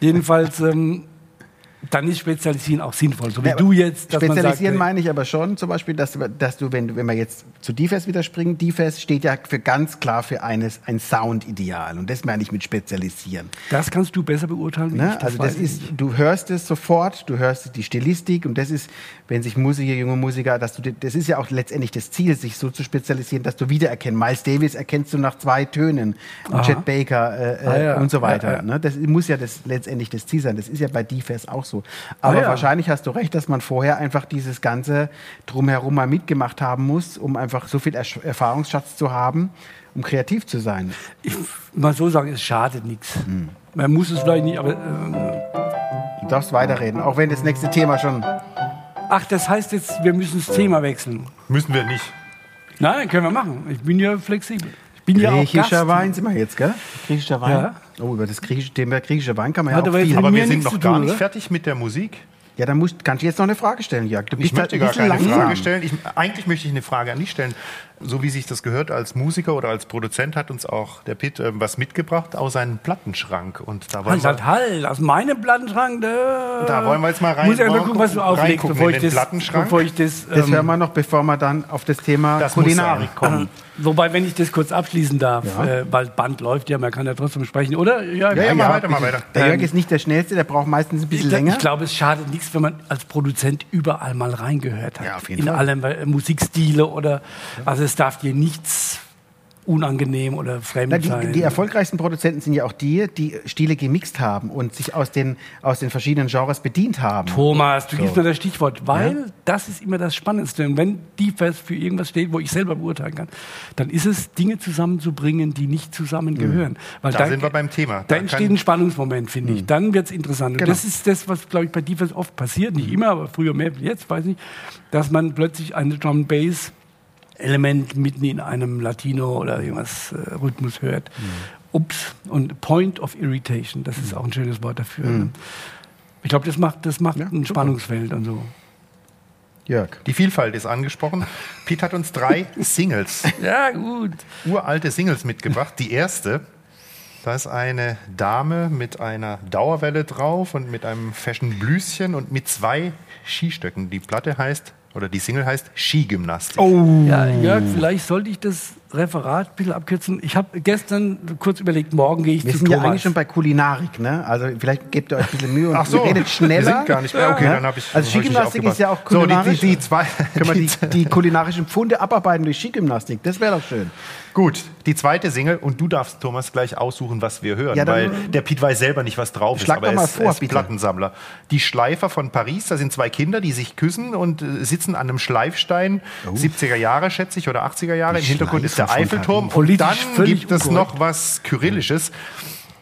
Jedenfalls, ähm, dann ist Spezialisieren auch sinnvoll. So wie Ja, du jetzt, sagt, Spezialisieren äh, meine ich aber schon, zum Beispiel, dass, du- dass du, wenn, wenn wir jetzt zu DFS wieder springen, DFS steht ja für ganz klar für eines, ein Soundideal. Und das meine ich mit Spezialisieren. das kannst du besser beurteilen. Ne? also weiß das ist, nicht. du hörst es sofort, du hörst die Stilistik und das ist, wenn sich Musiker, junge Musiker, dass du, das ist ja auch letztendlich das Ziel, sich so zu spezialisieren, dass du wiedererkennst. Miles Davis erkennst du nach zwei Tönen. Chet Baker äh, Ah, äh, ja. und so weiter. Ja, ja. Ne? Das muss ja das, letztendlich das Ziel sein. Das ist ja bei DFS auch so. Aber Ah, ja. wahrscheinlich hast du recht, dass man vorher einfach dieses ganze drumherum mal mitgemacht haben muss, um einfach so viel Ersch- Erfahrungsschatz zu haben, um kreativ zu sein. ich mal so sagen, es schadet nichts. Hm. Man muss es vielleicht nicht, aber ähm, Du darfst weiterreden, auch wenn das nächste Thema schon ach, das heißt jetzt, wir müssen das Thema wechseln. Müssen wir nicht. Nein, können wir machen. Ich bin ja flexibel. Bin ja auch Griechischer Gast. Wein sind wir jetzt, gell? Griechischer Wein. Ja. Oh, über das griechische Thema griechischer Wein kann man ja Hat auch viel. Aber wir sind noch zu gar tun, nicht oder? fertig mit der Musik. Ja, dann musst, kannst du jetzt noch eine Frage stellen, Jörg. Du Ich möchte ein gar bisschen keine langsam. Frage stellen. Ich, eigentlich möchte ich eine Frage an dich stellen. So wie sich das gehört, als Musiker oder als Produzent hat uns auch der Pitt ähm, was mitgebracht aus seinem Plattenschrank. Und da wollen wir, halt, aus meinem Plattenschrank. Da, Da wollen wir jetzt mal rein- Muss ich mal gucken, was du auflegst, bevor ich, den das, Plattenschrank. bevor ich das. Das ähm, hören wir noch, bevor wir dann auf das Thema Das Kulinarik kommen. Wobei, wenn ich das kurz abschließen darf, Ja. äh, weil Band läuft ja, man kann ja trotzdem sprechen, oder? Ja, Ja, ja, mal weiter, mal weiter. Der Jörg Ähm, ist nicht der Schnellste, der braucht meistens ein Ich, bisschen glaub- länger. ich glaube, es schadet nichts, wenn man als Produzent überall mal reingehört hat. Ja, auf jeden In Fall. allem äh, Musikstile oder. Also, es darf dir nichts unangenehm oder fremd Na, die, sein. die erfolgreichsten Produzenten sind ja auch die, die Stile gemixt haben und sich aus den, aus den verschiedenen Genres bedient haben. Thomas, du So. gibst mir das Stichwort, weil das ist immer das Spannendste. Und wenn die fest für irgendwas steht, wo ich selber beurteilen kann, dann ist es, Dinge zusammenzubringen, die nicht zusammengehören. Weil Da sind wir beim Thema. Da entsteht ein Spannungsmoment, finde ich. Dann wird es interessant. Und Genau. das ist das, was, glaube ich, bei Defense oft passiert. Nicht immer, aber früher mehr, jetzt weiß ich, dass man plötzlich eine Drum Bass Element mitten in einem Latino oder irgendwas äh, Rhythmus hört. Ups. Und Point of Irritation, das ist auch ein schönes Wort dafür. Ne? Ich glaube, das macht, das macht Ja, ein super. Spannungsfeld und so. Jörg. Die Vielfalt ist angesprochen. Pete hat uns drei Singles, Ja, gut. uralte Singles mitgebracht. Die erste, da ist eine Dame mit einer Dauerwelle drauf und mit einem Fashion Blüschen und mit zwei Skistöcken. Die Platte heißt, oder die Single heißt Skigymnastik. Oh. Ja, Jörg, vielleicht sollte ich das Referat ein bisschen abkürzen. Ich habe gestern kurz überlegt, morgen gehe ich Wir zu sind Thomas. ja eigentlich schon bei Kulinarik, ne? Also vielleicht gebt ihr euch ein bisschen Mühe und Ach so, redet schneller. wir sind gar nicht mehr. Okay, Ja. dann habe ich Also Skigymnastik ist ja auch aufgepasst. So, die, kulinarisch. die, die zwei, Können wir die, die, kulinarischen Pfunde abarbeiten durch Skigymnastik? Das wäre doch schön. Gut, die zweite Single und du darfst, Thomas, gleich aussuchen, was wir hören, Ja, weil der Piet weiß selber nicht, was drauf ist, Schlag aber doch mal er ist, vor, er ist bitte. Plattensammler. Die Schleifer von Paris, da sind zwei Kinder, die sich küssen und äh, sitzen an einem Schleifstein, 70er Jahre schätze ich oder 80er Jahre. Oh. Die Im Hintergrund ist der Eiffelturm und dann gibt es noch was Kyrillisches.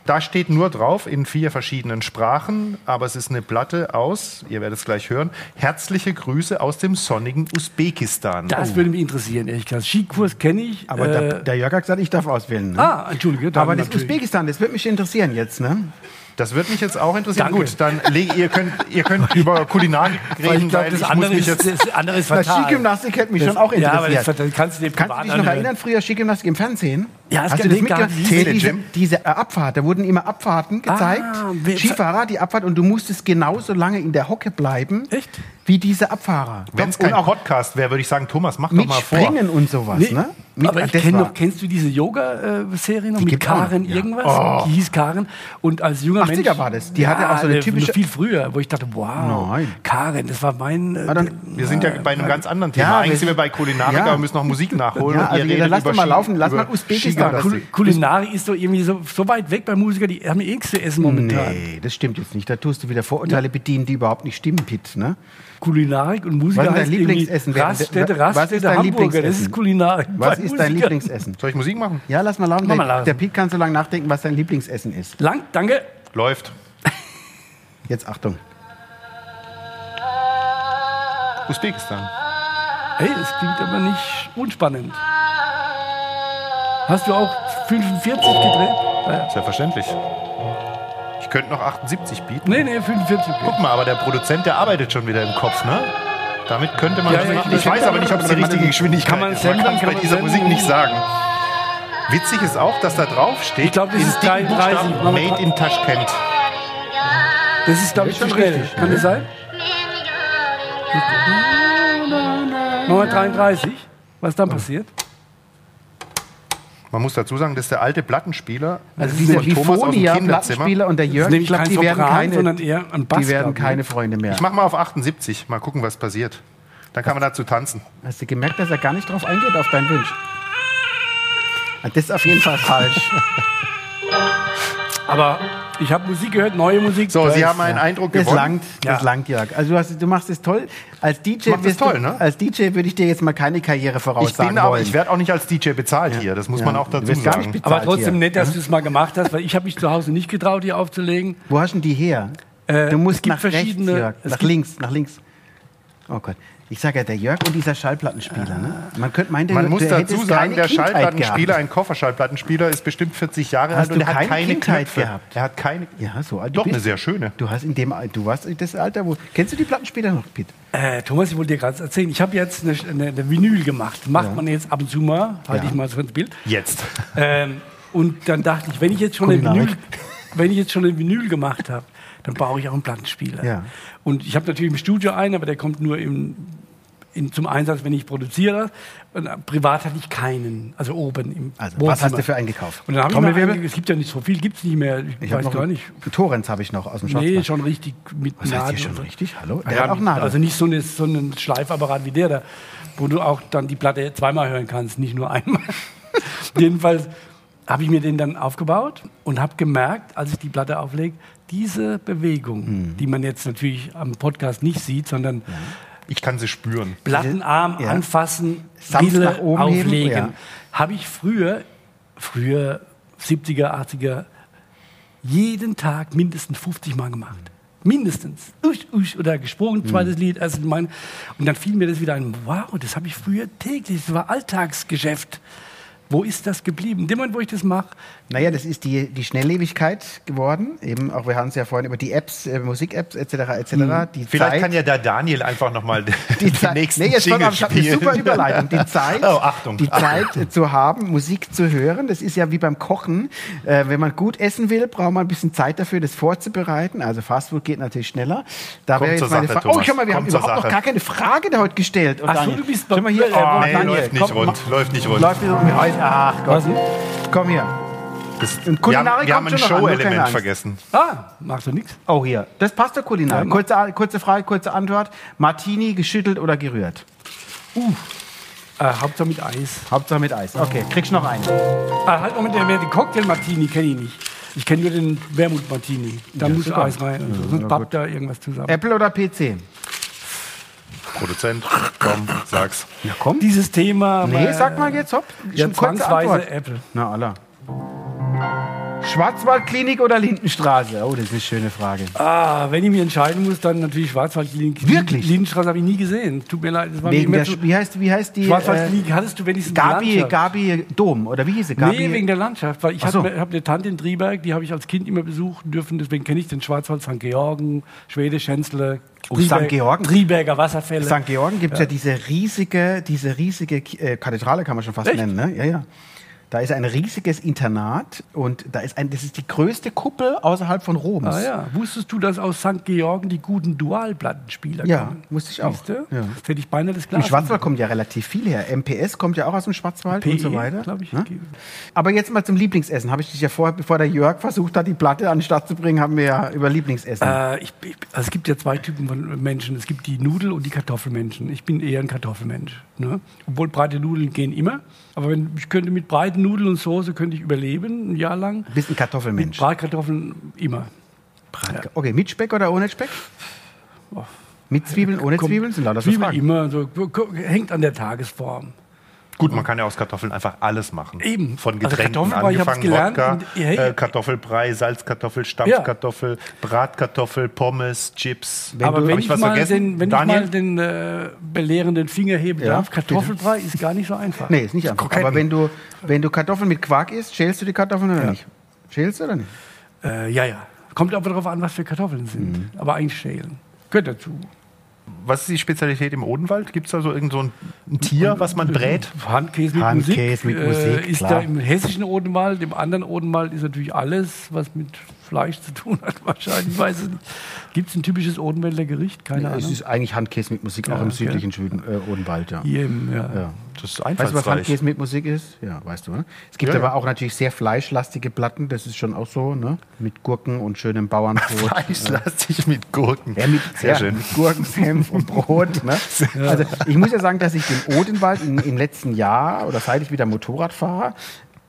Da steht nur drauf in vier verschiedenen Sprachen, aber es ist eine Platte aus, ihr werdet es gleich hören, herzliche Grüße aus dem sonnigen Usbekistan. Das würde mich interessieren, ehrlich gesagt. Skikurs kenne ich. Aber äh, der, der Jörg hat gesagt, ich darf auswählen. Ne? ah, entschuldige. Aber das natürlich. Usbekistan, das würde mich interessieren jetzt, ne? Das würde mich jetzt auch interessieren. Danke. Gut, dann leg, ihr könnt, ihr könnt über Kulinarik reden, ich glaube, das, ich andere mich ist- jetzt das andere ist Na, fatal. Skigymnastik hätte mich Das- schon auch Ja, aber interessiert. das, das kannst du dir Kannst du dich noch erinnern, früher Skigymnastik im Fernsehen? Ja, es Hast du kann- das nicht. Nee, diese, diese äh, Abfahrt, da wurden immer Abfahrten gezeigt. Ah, Skifahrer, die Abfahrt, und du musstest genauso lange in der Hocke bleiben, Echt? wie diese Abfahrer. Wenn es kein auch Podcast wäre, würde ich sagen, Thomas, mach doch mit mal vor. Springen und sowas, Nee, ne? Mit, aber ich kenn noch, kennst du diese Yoga-Serie noch Die mit Karen ja. Oh. irgendwas? Die hieß Karen. Und als junger 80er Mensch... war das. Die hatte auch so eine typische- Viel früher, wo ich dachte, wow, Nein. Karen, das war mein... Äh, Ah, dann- Wir sind ja bei einem ganz anderen Thema. Ja, Eigentlich sind wir bei Kulinarik, Ja. aber wir müssen noch Musik nachholen. Ja, und also ihr dann lass mal laufen, lass mal Usbekistan. Skigymnastik. Kul Kulinarik ist doch irgendwie so, so weit weg bei Musikern, die haben nichts zu essen momentan. Nee, das stimmt jetzt nicht. Da tust du wieder Vorurteile bedienen, die überhaupt nicht stimmen, Pitt. Ne? Kulinarik und Was Musiker ist dein heißt Lieblingsessen? Wer- Raststätte, was ist Raststätte, dein Hamburger, das Lieblingsessen? ist Kulinarik. Was ist dein. Lieblingsessen? Soll ich Musik machen? Ja, lass mal laufen. Mach mal Der, laufen. der Piet kann so lange nachdenken, was sein Lieblingsessen ist. Lang, danke. Läuft. Jetzt Achtung. Usbekistan. Hey, das klingt aber nicht unspannend. Hast du auch 45 gedreht? Ja. Selbstverständlich. Ich könnte noch 78 bieten. Nee, nee, 45. Guck mal, aber der Produzent, der arbeitet schon wieder im Kopf, ne? Damit könnte man Ja, das ja, machen. ich- Ich weiß aber nicht, ob es die richtige Geschwindigkeit Kann man ist. senden, Man kann es bei man dieser senden. Musik nicht sagen. Witzig ist auch, dass da drauf steht, Ich glaub, das in ist dicken 33. Buchstaben, Made in Tashkent. Das ist, glaube ich, zu schnell. Kann das sein? Nummer 33. Was dann passiert? Man muss dazu sagen, das ist der alte Plattenspieler Also diese von Thomas aus dem Lifonia. Plattenspieler und der Jörg, nämlich ich glaube, die werden keine, sondern eher die werden keine ne? Freunde mehr. Ich mach mal auf 78, mal gucken, was passiert. Dann kann man dazu tanzen. Hast du gemerkt, dass er gar nicht drauf eingeht, auf deinen Wunsch? Ah, Das ist auf jeden Fall falsch. Aber ich habe Musik gehört, neue Musik. So, Sie haben einen Eindruck Das gewonnen. langt, das Ja. langt, Jörg. Also du, hast, du machst es toll. Als DJ, mach das wirst toll, du, ne? als DJ würde ich dir jetzt mal keine Karriere Ich voraussagen bin aber, wollen. ich werde auch nicht als DJ bezahlt hier. Das muss man auch dazu sagen. Aber trotzdem hier. nett, dass du es mal gemacht hast, weil ich habe mich zu Hause nicht getraut, die aufzulegen. Wo hast du denn die her? Äh, du musst es gibt nach rechts, verschiedene- Jörg. es Nach gibt- links, nach links. Oh Gott. Ich sage ja, der Jörg und dieser Schallplattenspieler. Ne? Man könnte meinen, der, Man muss der dazu sagen, der Kindheit Schallplattenspieler, gehabt. ein Kofferschallplattenspieler, ist bestimmt 40 Jahre Hast alt und du er hat keine keine Kindheit Knöpfe. gehabt? Er hat keine. Ja, so alt. Doch, du eine bist. sehr schöne. Du hast in dem, du warst das Alter, wo. Kennst du die Plattenspieler noch, Pete? Äh, Thomas, ich wollte dir gerade erzählen, ich habe jetzt eine, eine, eine Vinyl gemacht. Macht Ja. man jetzt ab und zu mal, halte Ja. ich mal so ins Bild. Jetzt. Ähm, und dann dachte ich, wenn ich jetzt schon eine Kulinarik. Vinyl, wenn ich jetzt schon eine Vinyl gemacht habe, dann brauche ich auch einen Plattenspieler. Ja. Und ich habe natürlich im Studio einen, aber der kommt nur im, in, zum Einsatz, wenn ich produziere. Und äh, privat hatte ich keinen, also oben im Also, Wohnzimmer. was hast du für einen gekauft? Und dann Trommelwirbel? einen, es gibt ja nicht so viel, gibt es nicht mehr. Ich, Ich habe weiß noch gar nicht. Torrents habe ich noch aus dem Nee, Schwarzwald. schon richtig mit Was heißt hier Nadeln schon richtig? Hallo? Der Ja, hat auch Nadeln. Also nicht so, eine, so einen Schleifapparat wie der da, wo du auch dann die Platte zweimal hören kannst, nicht nur einmal. Jedenfalls habe ich mir den dann aufgebaut und habe gemerkt, als ich die Platte auflege, diese Bewegung, Hm. die man jetzt natürlich am Podcast nicht sieht, sondern Ich kann sie spüren. Plattenarm Ja. anfassen, nach oben heben, auflegen, ja. habe ich früher, früher 70er, 80er, jeden Tag mindestens 50 Mal gemacht. Mindestens. Usch, usch, oder gesprungen, Hm. zweites Lied, erstes Mal. Und dann fiel mir das wieder ein, wow, das habe ich früher täglich, das war Alltagsgeschäft. Wo ist das geblieben? In dem Moment, wo ich das mache, Naja, das ist die, die Schnelllebigkeit geworden. Eben auch, wir haben es ja vorhin über die Apps, äh, Musik-Apps etc. etc. Die Hm. Vielleicht Zeit, kann ja der Daniel einfach nochmal die Zeit, nächsten nee, jetzt ich habe eine super Überleitung. Die Zeit, Oh, Achtung. die Zeit äh, zu haben, Musik zu hören, das ist ja wie beim Kochen. Äh, wenn man gut essen will, braucht man ein bisschen Zeit dafür, das vorzubereiten. Also Fastfood geht natürlich schneller. Da wäre jetzt meine Sache, Frage. Oh, schau mal, wir Kommt haben überhaupt noch Sache. gar keine Frage da heute gestellt. Und Ach so, du bist mal hier. Oh, Nee, Daniel, läuft nicht komm, rund. Läuft nicht rund. Läuft nicht rund. Ach Gott. Komm hier. Das, Und wir haben, Kulinarik wir haben kommt ein noch Show-Element vergessen. Ah, machst du nichts? Oh, hier. Das passt doch kulinarisch. Ja, Kurze, kurze Frage, kurze Antwort. Martini geschüttelt oder gerührt? Äh, Hauptsache mit Eis. Hauptsache mit Eis. Okay, kriegst noch einen. Ah, halt Moment, der, den Cocktail Martini kenne ich nicht. Ich kenne nur den Wermut Martini. Da muss super. Eis rein. So. Sonst pappt da irgendwas zusammen. Apple oder PC? Produzent, komm, sag's. Ja, komm. Dieses Thema. Nee, äh, sag mal jetzt, hopp. Ja, zwangsweise Antwort. Apple. Na, Allah. Schwarzwaldklinik oder Lindenstraße? Oh, das ist eine schöne Frage. Ah, wenn ich mich entscheiden muss, dann natürlich Schwarzwaldklinik. Wirklich? Lindenstraße habe ich nie gesehen. Tut mir leid. Das war mir Wegen immer der, wie, heißt, wie heißt die? Äh, Schwarzwaldklinik hattest du wenigstens Gabi, Landschaft. Gabi Dom, oder wie hieß sie? Gabi, Nee, wegen der Landschaft. Weil ich so. habe hab eine Tante in Triberg, die habe ich als Kind immer besuchen dürfen. Deswegen kenne ich den Schwarzwald, St. Georgen, Schwede, Schänzle, Oh, St. Georgen? Triberger Wasserfälle. St. Georgen gibt es ja. diese riesige, diese riesige äh, Kathedrale, kann man schon fast Echt? nennen. Ne? Ja, ja. Da ist ein riesiges Internat und da ist ein, das ist die größte Kuppel außerhalb von Roms. Ah ja, wusstest du, dass aus St. Georgen die guten Dualplattenspieler Ja, kommen? wusste ich auch. Siehste? Ja. Das hätte ich beinahe das Im Glas. Schwarzwald kommt ja relativ viel her. MPS kommt ja auch aus dem Schwarzwald und so weiter. glaube ich. Ne? Aber jetzt mal zum Lieblingsessen. Habe ich dich ja vorher, bevor der Jörg versucht hat, die Platte an den Start zu bringen, haben wir ja über Lieblingsessen. Äh, ich, ich, also es gibt ja zwei Typen von Menschen. Es gibt die Nudel- und die Kartoffelmenschen. Ich bin eher ein Kartoffelmensch. Ne? Obwohl breite Nudeln gehen immer. Aber wenn, ich könnte mit breiten Nudeln und Soße könnte ich überleben, ein Jahr lang. Bist ein Mit Kartoffelmensch. Bratkartoffeln immer. Okay, mit Speck oder ohne Speck? Mit Zwiebeln, ohne Zwiebeln? Sind lauter Zwiebeln Fragen. immer. So, hängt an der Tagesform. Gut, man kann ja aus Kartoffeln einfach alles machen. Eben. Von Also Getränken ich hab's angefangen, gelernt Wodka, äh, Kartoffelbrei, Salzkartoffel, Stampfkartoffel, Bratkartoffel, Pommes, Chips. aber Hab wenn, ich ich was mal, vergessen? den, wenn ich Daniel? mal den äh, belehrenden Finger heben Ja, darf, Kartoffelbrei ist gar nicht so einfach. Nee, ist nicht einfach. Kroketten. Aber wenn du, wenn du Kartoffeln mit Quark isst, schälst du die Kartoffeln oder Ja. nicht? Schälst du oder nicht? Äh, ja, ja. Kommt aber darauf an, was für Kartoffeln sind. Mhm. Aber eigentlich schälen. Gehört dazu. Was ist die Spezialität im Odenwald? Gibt es da so irgend so ein, ein Tier, was man brät? Handkäse mit Handkäse Musik. mit Musik, äh, ist klar. da im hessischen Odenwald, im anderen Odenwald ist natürlich alles, was mit Fleisch zu tun hat, wahrscheinlich. Ich weiß es nicht. Gibt es ein typisches Odenwälder Gericht? Keine Es Ahnung. ist eigentlich Handkäse mit Musik, auch Ja, im okay. südlichen Schweden, äh, Odenwald, ja. Im, ja. ja. Das ist Weißt du, was. Handkäse mit Musik ist? Ja, weißt du, ne? Es gibt Ja, aber auch natürlich sehr fleischlastige Platten, das ist schon auch so, ne? Mit Gurken und schönem Bauernbrot. Fleischlastig mit Gurken. Ja, mit, Sehr schön. mit Gurken, Senf und Brot. Ne? Also ich muss ja sagen, dass ich den Odenwald im, im letzten Jahr oder seit ich wieder Motorrad fahre,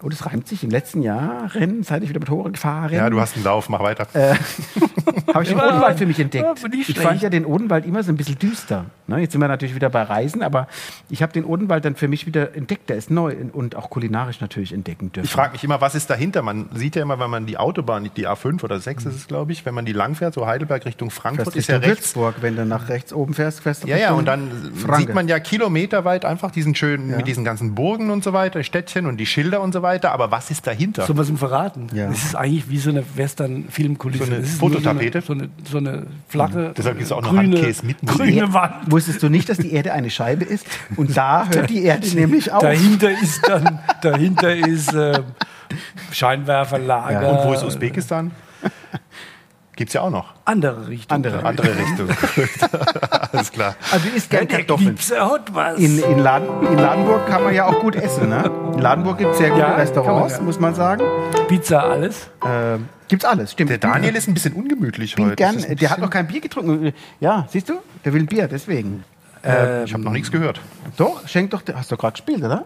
oh, das reimt sich, im letzten Jahr, Rennen, seit ich wieder Motorrad fahre, Ja, du hast einen Lauf, mach weiter. habe ich den Ja, Odenwald für mich entdeckt. ja, ich fand ja den Odenwald immer so ein bisschen düster. Ne? Jetzt sind wir natürlich wieder bei Reisen, aber ich habe den Odenwald dann für mich wieder entdeckt. Der ist neu und auch kulinarisch natürlich entdecken dürfen. Ich frage mich immer, was ist dahinter? Man sieht ja immer, wenn man die Autobahn, die A5 oder 6 ist es, glaube ich, wenn man die langfährt, so Heidelberg Richtung Frankfurt, ist ja rechts. Würzburg, wenn du nach rechts oben fährst, fährst du Ja, ja, und dann Franke. sieht man ja kilometerweit einfach diesen schönen, mit diesen ganzen Burgen und so weiter, Städtchen und die Schilder und so weiter. Aber was ist dahinter? Wir es ihm verraten? Ja. Das ist eigentlich wie so eine Western-Filmkulisse. So eine Das ist nur Fototapete? So eine, so eine, so eine flache, Deshalb gibt's auch noch grüne, Handkäse mit grüne Wand. Wusstest du nicht, dass die Erde eine Scheibe ist? Und da hört die Erde nämlich auf. Dahinter ist dann, dahinter ist äh, Scheinwerferlager. Ja. und wo ist Usbekistan? Gibt es ja auch noch. Andere Richtung. Andere. Andere Richtung. Alles klar. Also gern der Kartoffeln. Knipse hat was. In, in, Laden, in Ladenburg kann man ja auch gut essen. Ne? In Ladenburg gibt es sehr gute Ja, Restaurants, man, ja. muss man sagen. Pizza, alles. Äh, gibt's alles, stimmt. Der Daniel ist ein bisschen ungemütlich bin heute. gern, ist ein der hat noch kein Bier getrunken. Ja, siehst du? Der will Bier, deswegen. Äh, ich habe noch nichts gehört. Doch, schenk doch. Hast du gerade gespielt, oder?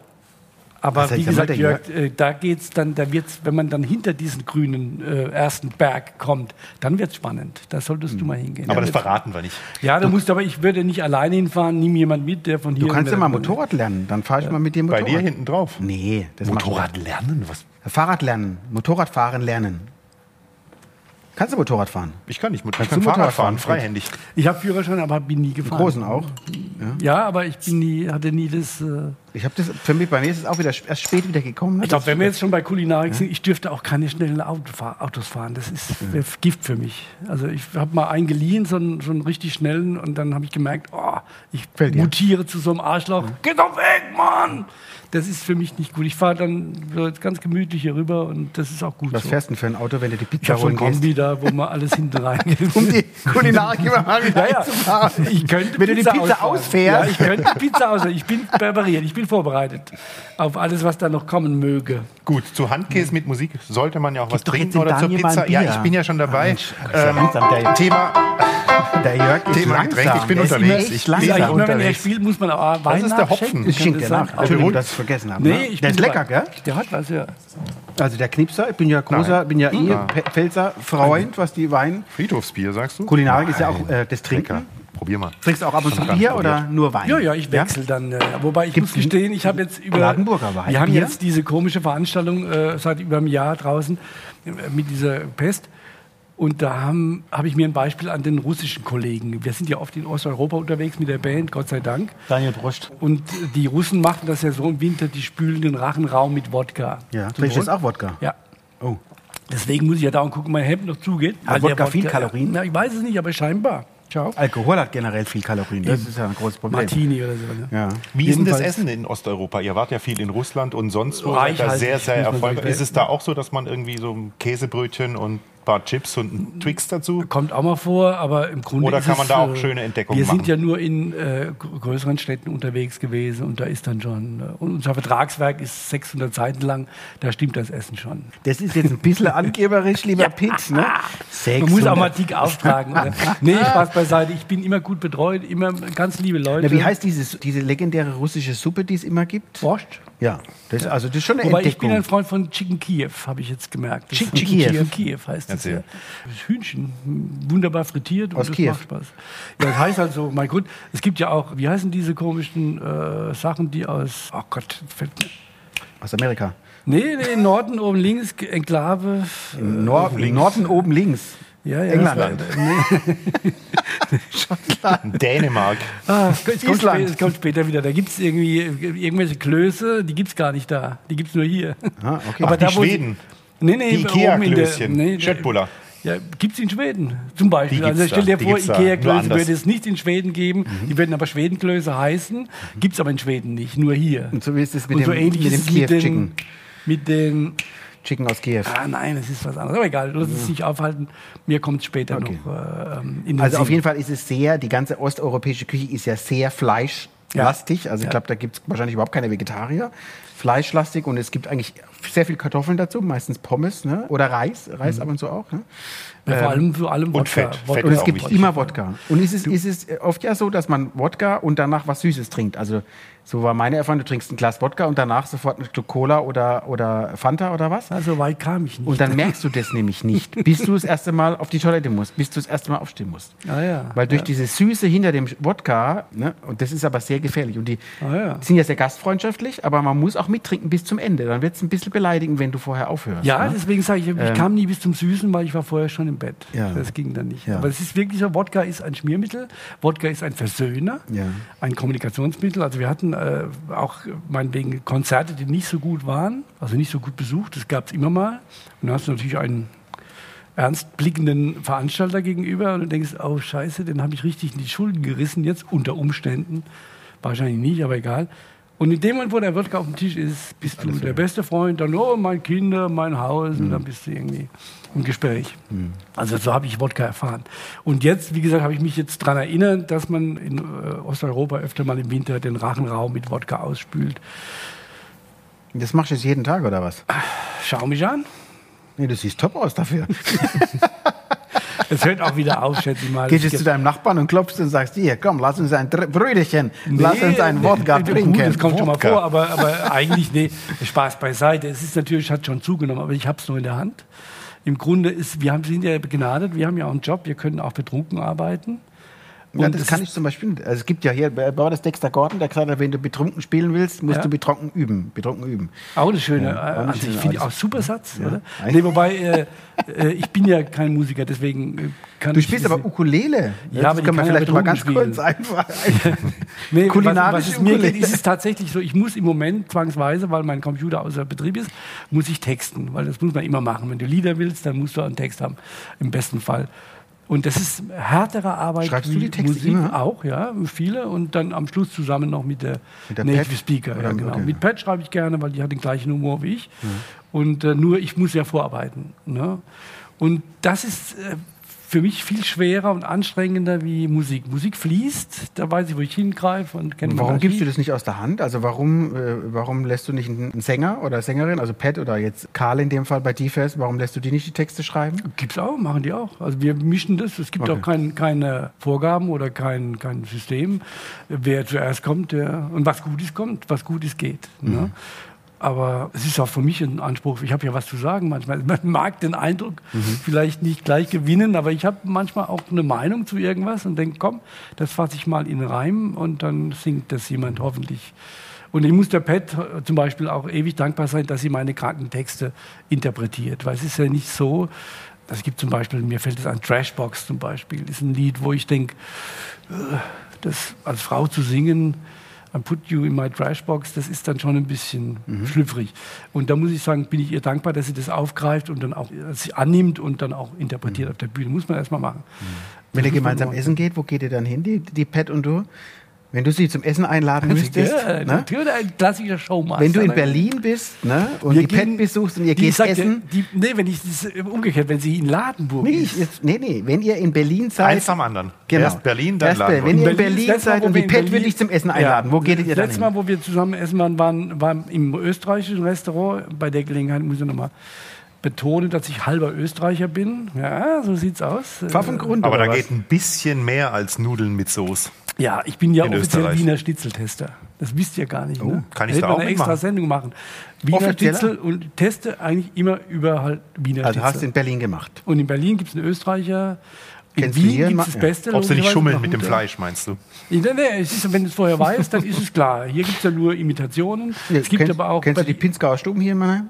Aber Also, wie gesagt, Jörg, äh, da geht's dann, da wird's, wenn man dann hinter diesen grünen äh, ersten Berg kommt, dann wird's spannend. Da solltest du mal hingehen. Aber ja, das verraten wir nicht. ja, da musst aber ich würde nicht alleine hinfahren, nimm jemand mit, der von hier. Du kannst ja mal Motorrad lernen. Dann fahre ich mal mit dir Bei Motorrad. dir hinten drauf. Nee, das Motorrad lernen? Was? Fahrrad lernen. Motorradfahren lernen. Kannst du Motorrad fahren? Ich kann nicht. Ich Kannst kann du Fahrrad fahren, fahren? freihändig. Ich habe Führerschein, aber bin nie gefahren. Großen auch. Ja, aber ich bin nie, hatte nie das. Äh, Ich habe das, für mich, bei mir ist es auch wieder erst spät wieder gekommen. ne? ich glaube, wenn wir jetzt schon bei Kulinarik sind, ich dürfte auch keine schnellen Autos fahren. Das ist wär Gift für mich. Also ich habe mal einen geliehen, so einen, so einen richtig schnellen, und dann habe ich gemerkt, oh, ich Fällt dir. mutiere zu so einem Arschloch. Geh doch weg, Mann! Das ist für mich nicht gut. Ich fahre dann so jetzt ganz gemütlich hier rüber und das ist auch gut Was so. fährst du denn für ein Auto, wenn du die Pizza holen gehst? Kombi da, wo man alles hinten reingeht. Um die Kulinarik immer mal wieder Ja, ja. Ich könnte Wenn du die Pizza ausfährst. Ja, ich könnte Pizza ausfahren. Ich bin präpariert, ich bin vorbereitet auf alles, was da noch kommen möge. Gut, zu Handkäse mit Musik sollte man ja auch was doch jetzt trinken oder zur Pizza. Ja, ich bin ja schon dabei. Das ja ähm, langsam, der- Thema, Der Jörg ist Thema langsam. Getränk, ich bin unterwegs. Ich bin immer, wenn er unterwegs. spielt, muss man auch Wein ist der Hopfen. Ich Kann schenke das vergessen habe. Nee, ne? ich Der ist lecker, gell? Der hat was, ja. Also der Knipser, ich bin ja großer, Nein. bin ja eh Pe- Pfälzer Freund, was die Wein. Friedhofsbier, sagst du? Kulinarik ist ja auch äh, das Lecker. Trinken. Probier mal. Trinkst du auch ab und zu Bier oder nur Wein? Ja, ja, ich wechsle dann. Äh, wobei ich Gibt's muss gestehen, ich habe jetzt über. Ladenburger Wein, Wir haben Bier? jetzt diese komische Veranstaltung äh, seit über einem Jahr draußen äh, mit dieser Pest. Und da habe hab ich mir ein Beispiel an den russischen Kollegen. Wir sind ja oft in Osteuropa unterwegs mit der Band, Gott sei Dank. Daniel Brust. Und die Russen machen das ja so im Winter, die spülen den Rachenraum mit Wodka. Ja, Zum trinkst du jetzt Wohl. auch Wodka? Ja. Oh. Deswegen muss ich ja dauernd gucken, mein Hemd noch zugeht. Hat der Wodka viel Kalorien? Ja, ich weiß es nicht, aber scheinbar. Ciao. Alkohol hat generell viel Kalorien. Das ist ja ein großes Problem. Martini oder so. Ne? Ja. Wie ist denn das Essen in Osteuropa? Ihr wart ja viel in Russland und sonst wo. Reichhaltig, Seid da sehr, sehr erfolgreich. Ist es da auch so, dass man irgendwie so ein Käsebrötchen und paar Chips und ein Twix dazu? Kommt auch mal vor, aber im Grunde Oder ist kann es, man da auch äh, schöne Entdeckungen Wir sind machen? ja nur in äh, gr- größeren Städten unterwegs gewesen und da ist dann schon, äh, und unser Vertragswerk ist 600 Seiten lang, da stimmt das Essen schon. Das ist jetzt ein bisschen angeberisch, lieber Pitt. Ne? Man muss auch mal 600. dick auftragen. Oder? Nee, Spaß beiseite, ich bin immer gut betreut, immer ganz liebe Leute. Na, wie heißt dieses, diese legendäre russische Suppe, die es immer gibt? Borscht? Ja, das, also das ist schon eine Wobei ich bin Entdeckung. ein Freund von Chicken Kiew, habe ich jetzt gemerkt. Chicken. Chicken Kiew heißt das. Erzähl. Das Hühnchen, wunderbar frittiert und Aus das Kiew. macht Spaß. Ja, das heißt also, mein Gott, es gibt ja auch, wie heißen diese komischen äh, Sachen, die aus, oh Gott, fällt mir. Aus Amerika. Nee, nee, Norden oben links, Enklave. Im Nor im Norden oben links. Ja, ja. England. Nee. Dänemark. Ah, es, kommt Island. später, es kommt später wieder. Da gibt es irgendwie irgendwelche Klöße, die gibt es gar nicht da. Die gibt es nur hier. Ah, okay. Aber Ach, die da, sie- Schweden. Nee, nee, Die oben in der- Ikea-Klößchen. nee, Schöttbuller. Ja, gibt es in Schweden zum Beispiel. Also stell dir da, vor, Ikea-Klöße würde es nicht in Schweden geben. Die würden aber Schwedenklöße heißen. Gibt es aber in Schweden nicht, nur hier. Und so wie ist es mit Und so dem, ähnlich mit ist dem es mit den, Chicken. mit den Chicken aus Kiew. Ah, nein, es ist was anderes. Aber egal, lass uns nicht aufhalten. Mir kommt es später Okay. noch äh, in den Also auf Sinn. jeden Fall ist es sehr, die ganze osteuropäische Küche ist ja sehr fleischlastig. Also ich Ja. glaube, da gibt es wahrscheinlich überhaupt keine Vegetarier. Fleischlastig und es gibt eigentlich sehr viel Kartoffeln dazu, meistens Pommes ne? oder Reis, Reis ab und zu auch. Ne? Ja, vor allem, vor allem Wodka. Fett. Wodka Und es gibt wichtig. immer Wodka. Und ist es, ist es oft ja so, dass man Wodka und danach was Süßes trinkt. Also so war meine Erfahrung, du trinkst ein Glas Wodka und danach sofort ein Stück Cola oder, oder Fanta oder was. Also weit kam ich nicht. Und dann merkst du das nämlich nicht, bis du das erste Mal auf die Toilette musst, bis du das erste Mal aufstehen musst. Ah, ja. Weil durch ja. diese Süße hinter dem Wodka, ne, und das ist aber sehr gefährlich. Und die Ah, ja. sind ja sehr gastfreundschaftlich, aber man muss auch mittrinken bis zum Ende. Dann wird es ein bisschen beleidigend, wenn du vorher aufhörst. Ja, ne? deswegen sage ich, ich Ähm, kam nie bis zum Süßen, weil ich war vorher schon im Bett. Ja. Das ging dann nicht. Aber es ist wirklich so, Wodka ist ein Schmiermittel, Wodka ist ein Versöhner, Ja. ein Kommunikationsmittel. Also wir hatten äh, auch meinetwegen Konzerte, die nicht so gut waren, also nicht so gut besucht, das gab es immer mal. Und dann hast du natürlich einen ernst blickenden Veranstalter gegenüber und denkst, oh scheiße, den habe ich richtig in die Schulden gerissen jetzt, unter Umständen. Wahrscheinlich nicht, aber egal. Und in dem Moment, wo der Wodka auf dem Tisch ist, bist du der beste Freund, dann, oh, mein Kinder, mein Haus, und dann bist du irgendwie im Gespräch. Also so habe ich Wodka erfahren. Und jetzt, wie gesagt, habe ich mich jetzt daran erinnert, dass man in äh, Osteuropa öfter mal im Winter den Rachenraum mit Wodka ausspült. Das machst du jetzt jeden Tag, oder was? Schau mich an. Nee, du siehst top aus dafür. Es hört auch wieder auf, schätze ich mal. Gehst Es jetzt zu deinem Nachbarn und klopfst und sagst, hier, komm, lass uns ein Dr- Brüderchen, lass uns Nee, Wodka nee, trinken. Gut, das kommt schon mal Wodka. vor, aber, aber eigentlich, nee, Spaß beiseite. Es ist natürlich, hat schon zugenommen, aber ich habe es nur in der Hand. Im Grunde ist, wir haben, sind ja begnadet, wir haben ja auch einen Job, wir können auch betrunken arbeiten. Ja, das kann ich zum Beispiel. Also es gibt ja hier, wer war das Dexter Gordon, der gesagt hat, wenn du betrunken spielen willst, musst Ja. du betrunken üben. Betrunken üben. Auch eine schöne, Ja, auch eine äh, Ansicht, schöne finde ich auch super Satz, oder? Eigentlich- Nee, wobei, äh, äh, ich bin ja kein Musiker, deswegen äh, kann Du ich spielst aber Ukulele. Ja, das aber die können wir kann ja vielleicht mal ganz betrunken kurz einfach. Nee, Kulinarische was, was mir geht, ist es tatsächlich so, ich muss im Moment zwangsweise, weil mein Computer außer Betrieb ist, muss ich texten, weil das muss man immer machen. Wenn du Lieder willst, dann musst du einen Text haben, im besten Fall. Und das ist härtere Arbeit Schreibst du die Texte Musik immer? auch, ja, viele und dann am Schluss zusammen noch mit der, Mit der Native Pat? Speaker, Oder- ja, genau. okay. Mit Pat schreibe ich gerne, weil die hat den gleichen Humor wie ich. Und äh, nur ich muss ja vorarbeiten. Ne? Und das ist äh, für mich viel schwerer und anstrengender wie Musik. Musik fließt, da weiß ich, wo ich hingreife und kenne Warum gibst du das nicht aus der Hand? Also warum, äh, warum lässt du nicht einen Sänger oder Sängerin, also Pat oder jetzt Karl in dem Fall bei DFS, warum lässt du die nicht die Texte schreiben? Gibt's auch, machen die auch. Also wir mischen das. Es gibt Okay. auch kein, keine Vorgaben oder kein, kein System. Wer zuerst kommt, der und was gut ist, kommt, was gut ist, geht. Mhm. Ne? Aber es ist auch für mich ein Anspruch. Ich habe ja was zu sagen manchmal. Man mag den Eindruck Mhm. vielleicht nicht gleich gewinnen, aber ich habe manchmal auch eine Meinung zu irgendwas und denke, komm, das fasse ich mal in Reim und dann singt das jemand hoffentlich. Und ich muss der Pat äh, zum Beispiel auch ewig dankbar sein, dass sie meine kranken Texte interpretiert. Weil es ist ja nicht so, es gibt zum Beispiel, mir fällt es an, Trashbox zum Beispiel, ist ein Lied, wo ich denke, das als Frau zu singen, I put you in my Trashbox, das ist dann schon ein bisschen Mhm. schlüpfrig. Und da muss ich sagen, bin ich ihr dankbar, dass sie das aufgreift und dann auch sie annimmt und dann auch interpretiert Mhm. auf der Bühne. Muss man erstmal machen. Wenn Das ihr gemeinsam essen geht, wo geht ihr dann hin, die, die Pat und du? Wenn du sie zum Essen einladen müsstest, Ja, ne? natürlich ein klassischer Showmaster. wenn du in ne? Berlin bist ne? und Wir die gehen- besuchst und ihr Die geht sagt, essen, Die, nee, wenn ich das umgekehrt, wenn sie in Ladenburg nee, ist. ich, jetzt, nee, nee, wenn ihr in Berlin seid, Eins am anderen. Genau. Erst Berlin, dann Erst Ladenburg. Wenn ihr in das Berlin Mal, seid wo und die Berlin- will dich zum Essen einladen, wo geht ihr Das dann letzte hin? Mal, wo wir zusammen essen waren, waren, waren im österreichischen Restaurant. Bei der Gelegenheit muss ich nochmal betonen, dass ich halber Österreicher bin. Ja, so sieht's aus. Pfaffengrund Aber da was? geht ein bisschen mehr als Nudeln mit Soße. Ja, ich bin ja In offiziell Österreich. Wiener Schnitzeltester. Das wisst ihr gar nicht. ne? Oh, kann ich da man auch eine extra? Sendung machen. Wiener Offizieller? Schnitzel und teste eigentlich immer über halt Wiener Also hast du Schnitzel. in Berlin gemacht. Und in Berlin gibt es einen Österreicher. In Kennst Wien gibt es das Ja. Beste. Ob sie nicht schummeln mit dem. Fleisch, meinst du? Nee, nee, ist, wenn du es vorher weißt, dann ist es klar. Hier gibt es ja nur Imitationen. es gibt kennst, aber auch. kennst du die Pinzgauer Stuben hier in Mannheim?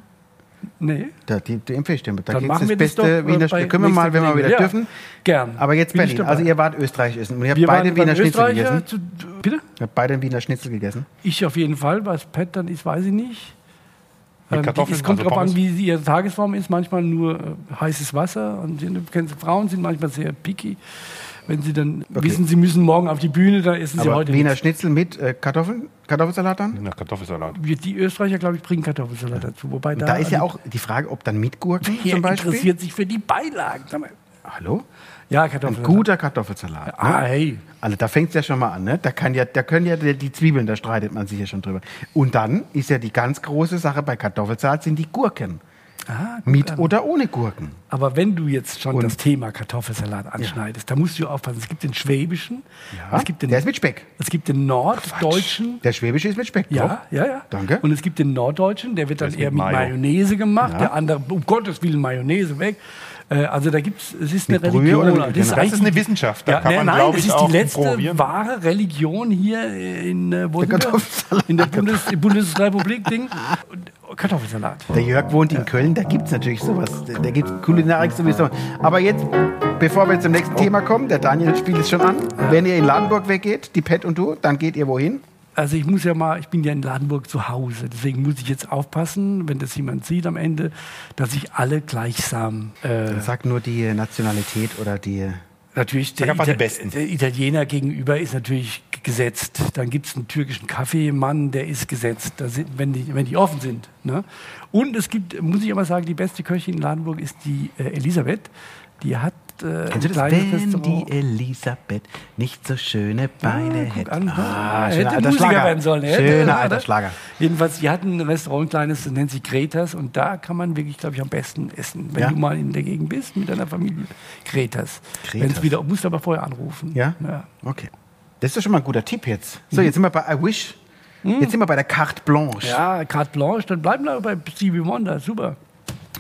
Nee. Da, die, die empfehle ich dir. Da machen wir das beste äh, Wiener Schnitzel. Können wir mal, wenn wir wieder nächster dürfen. Gern. Aber jetzt Bin ich Berlin. Also ihr wart Österreich essen und ihr habt Wir beide Wiener Schnitzel gegessen. Zu, bitte? Ihr habt beide Wiener Schnitzel gegessen. Ich auf jeden Fall. Was Pat dann ist, weiß ich nicht. Ähm, Kartoffeln, es kommt also darauf an, wie ihre Tagesform ist. Manchmal nur äh, heißes Wasser. Und du kennst, Frauen sind manchmal sehr picky. Wenn sie dann wissen, sie müssen morgen auf die Bühne, dann essen sie Aber heute Wiener nichts. Schnitzel mit äh, Kartoffeln, Kartoffelsalat dann? Na, Kartoffelsalat. Die Österreicher, glaube ich, bringen Kartoffelsalat dazu. Wobei da, Da ist ja also, auch die Frage, ob dann mit Gurken zum Beispiel. interessiert sich für die Beilagen. Hallo? Ja, Ein Kartoffelsalat. guter Kartoffelsalat. Ah, ne? hey. Also da fängt es ja schon mal an. Ne? Da, kann ja, da können ja die, die Zwiebeln, da streitet man sich ja schon drüber. Und dann ist ja die ganz große Sache bei Kartoffelsalat sind die Gurken. Ah, guck Mit an. oder ohne Gurken. Aber wenn du jetzt schon Und- das Thema Kartoffelsalat anschneidest, da musst du aufpassen. Es gibt den schwäbischen, Ja, es gibt den, der ist mit Speck. es gibt den norddeutschen, Der schwäbische ist mit Speck. ja, doch. ja, ja. Danke. Und es gibt den norddeutschen, der wird dann ist eher mit mit Mayo. Mayonnaise gemacht. Ja. Der andere, um Gottes Willen, Mayonnaise weg. Äh, Also da gibt es, es ist eine Mit Brühe Religion. oder mit- das, genau. Das ist eine Wissenschaft. Da ja, kann nein, man, nein, das ich, ist die letzte wahre Religion hier in, äh, wo Der in der Bundes Bundesrepublik-Ding. Und Kartoffelsalat. Der Jörg wohnt in Köln, da gibt es natürlich sowas. Da- Da gibt es Kulinarik sowieso. Aber jetzt, bevor wir zum nächsten Thema kommen, der Daniel spielt es schon an. Wenn ihr in Ladenburg weggeht, die Pet und du, dann geht ihr wohin? Also ich muss ja mal, ich bin ja in Ladenburg zu Hause, deswegen muss ich jetzt aufpassen, wenn das jemand sieht am Ende, dass ich alle gleichsam äh, Sag nur die Nationalität oder die. Natürlich, der, Ita- Besten. der Italiener gegenüber ist natürlich gesetzt. Dann gibt es einen türkischen Kaffeemann, der ist gesetzt, da sind, wenn, die, wenn die offen sind. Ne? Und es gibt, muss ich aber sagen, die beste Köchin in Ladenburg ist die äh, Elisabeth. Die hat äh, Kennst du das? Wenn Restaurant. die Elisabeth nicht so schöne Beine guck hätte. an. Ah, hätte schöner alter Musiker Schlager. werden sollen. Hätte, Schöner alter Schlager. Jedenfalls, die hatten ein Restaurant, ein kleines, das nennt sich Kretas. Und da kann man wirklich, glaube ich, am besten essen. Wenn Ja? du mal in der Gegend bist mit deiner Familie. Kretas. Kretas. Wenn's wieder, musst du aber vorher anrufen. Ja? ja. Okay. Das ist doch schon mal ein guter Tipp jetzt. So, jetzt sind wir bei I Wish. Jetzt sind wir bei der Carte Blanche. Ja, Carte Blanche, dann bleiben wir bei Stevie Wonder, super.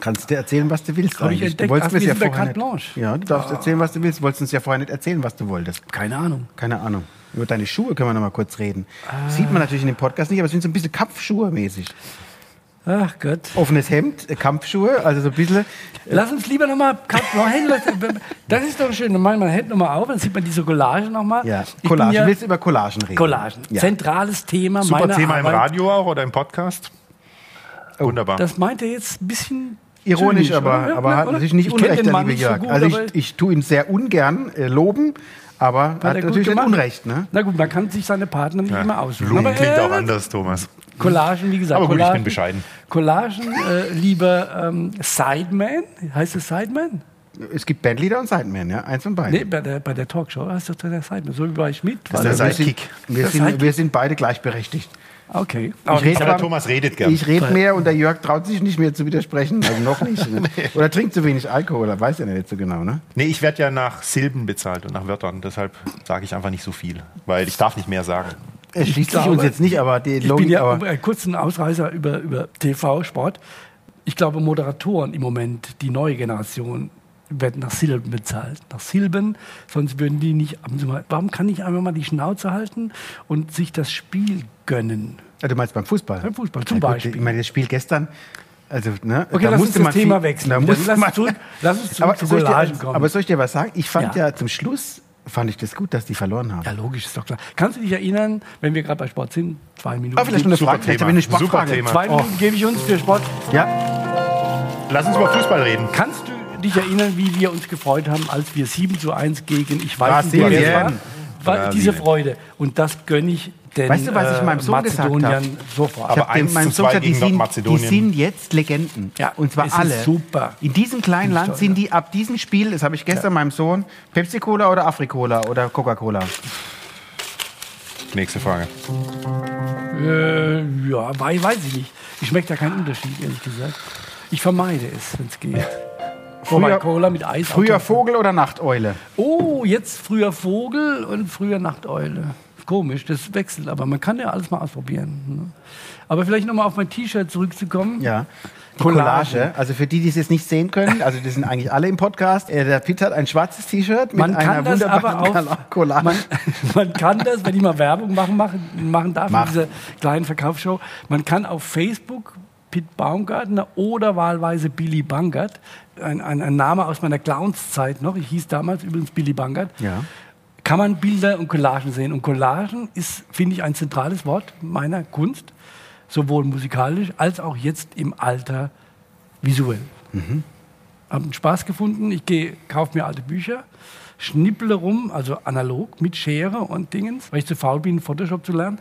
Kannst du erzählen, was du willst? Ich entdeckt. Du wolltest wir ja vorher Carte nicht. Blanche. Ja, du darfst erzählen, was du willst. Du wolltest uns ja vorher nicht erzählen, was du wolltest. Keine Ahnung. Keine Ahnung. Über deine Schuhe können wir noch mal kurz reden. Ah. Sieht man natürlich in dem Podcast nicht, aber es sind so ein bisschen Kampfschuhe mäßig. Ach Gott. Offenes Hemd, äh, Kampfschuhe, also so ein bisschen. Lass uns lieber nochmal hin. lass- Das ist doch schön. Dann machen wir mein Hemd nochmal auf, dann sieht man diese Collage nochmal. Ja, Collagen. Ja, Du willst über Collagen reden. Collagen. Ja. Zentrales Thema Super meiner Thema im Arbeit. Radio auch oder im Podcast. Wunderbar. Das meint er jetzt ein bisschen Ironisch, zynisch, aber, oder? Ja, aber hat natürlich nicht Ich Unrecht, der liebe nicht so Jörg. gut, also ich, ich tue ihn sehr ungern äh, loben, aber Hat hat natürlich nicht. Unrecht. Ne? Na gut, man kann sich seine Partner nicht immer aussuchen. Blumen Aber, klingt äh, auch anders, Thomas. Collagen, wie gesagt. Aber gut, ich Collagen, bin bescheiden. Collagen, äh, lieber ähm, Sideman. Heißt es Sideman? Es gibt Bandleader und Sidemen, ja, eins von beiden. Nee, bei der, bei der Talkshow heißt das der Sideman. So wie bei Schmidt. Das war ist der sind, Sidekick. wir, Der sind, Sidekick. wir sind beide gleichberechtigt. Okay. Ich rede Aber Thomas redet gern. Ich rede mehr und der Jörg traut sich nicht mehr zu widersprechen. Also noch nicht. Ne? Oder trinkt zu wenig Alkohol, er weiß ja nicht so genau. Ne? Nee, ich werde ja nach Silben bezahlt und nach Wörtern. Deshalb sage ich einfach nicht so viel, weil ich darf nicht mehr sagen. Er schließt sich uns jetzt nicht, aber die Ich Logik. bin ja aber einen kurzen Ausreißer über, über TV, Sport. Ich glaube, Moderatoren im Moment, die neue Generation, werden nach Silben bezahlt. Nach Silben, sonst würden die nicht. Warum kann ich einfach mal die Schnauze halten und sich das Spiel gönnen? Ja, du meinst beim Fußball? Beim Fußball, zum Ja, gut, Beispiel. Ich meine, das Spiel gestern. Also, ne, Okay, da lass musste uns das Thema viel- wechseln. Da musste lass, man, uns zurück, lass uns zurück aber, zu soll ich Collagen dir, kommen. aber soll ich dir was sagen? Ich fand Ja. ja, zum Schluss fand ich das gut, dass die verloren haben. ja, logisch, ist doch klar. Kannst du dich erinnern, wenn wir gerade bei Sport sind, zwei Minuten. Ah, vielleicht noch eine Super Frage. Vielleicht eine Super Sportfrage. Thema. zwei Minuten gebe ich uns für Sport. Ja, Lass uns über Fußball reden. Kannst du dich erinnern, wie wir uns gefreut haben, als wir 7 zu 1 gegen, ich weiß nicht, wer Brasilien. es war, war Brasilien. diese Freude. Und das gönne ich den Weißt du, was ich meinem Sohn gesagt habe? sofort. ich Aber habe dem 1 meinem zu Sohn 2 gesagt, die sind, die sind jetzt Legenden. Ja, und zwar alle. super. In diesem kleinen Land toll, sind die ab diesem Spiel, das habe ich gestern meinem Sohn, Pepsi-Cola oder Afri-Cola oder Coca-Cola. Nächste Frage. Äh, ja, weiß, weiß ich nicht. Ich schmeckt da keinen Unterschied, ehrlich gesagt. Ich vermeide es, wenn es geht. Früher- Cola mit Eis. Früher. Vogel oder Nachteule? Oh, jetzt früher Vogel und früher Nachteule. Komisch, das wechselt, aber man kann ja alles mal ausprobieren. Ne? Aber vielleicht nochmal auf mein T-Shirt zurückzukommen. Ja. Die Collage. Collage. Also für die, die es jetzt nicht sehen können, also das sind eigentlich alle im Podcast. Äh, Der Pitt hat ein schwarzes T-Shirt mit Man einer kann das aber wunderbaren auch, Collage. man, man kann das, wenn ich mal Werbung machen, machen, machen darf Mach. in dieser kleinen Verkaufsshow, man kann auf Facebook Pitt Baumgartner oder wahlweise Billy Bangert, ein, ein, ein Name aus meiner Clownszeit noch, ich hieß damals übrigens Billy Bangert, Ja. Kann man Bilder und Collagen sehen. Und Collagen ist, finde ich, ein zentrales Wort meiner Kunst. sowohl musikalisch als auch jetzt im Alter visuell. Mhm. Habe einen Spaß gefunden. Ich gehe, kaufe mir alte Bücher, schnipple rum, also analog mit Schere und Dingens, weil ich zu faul bin, Photoshop zu lernen.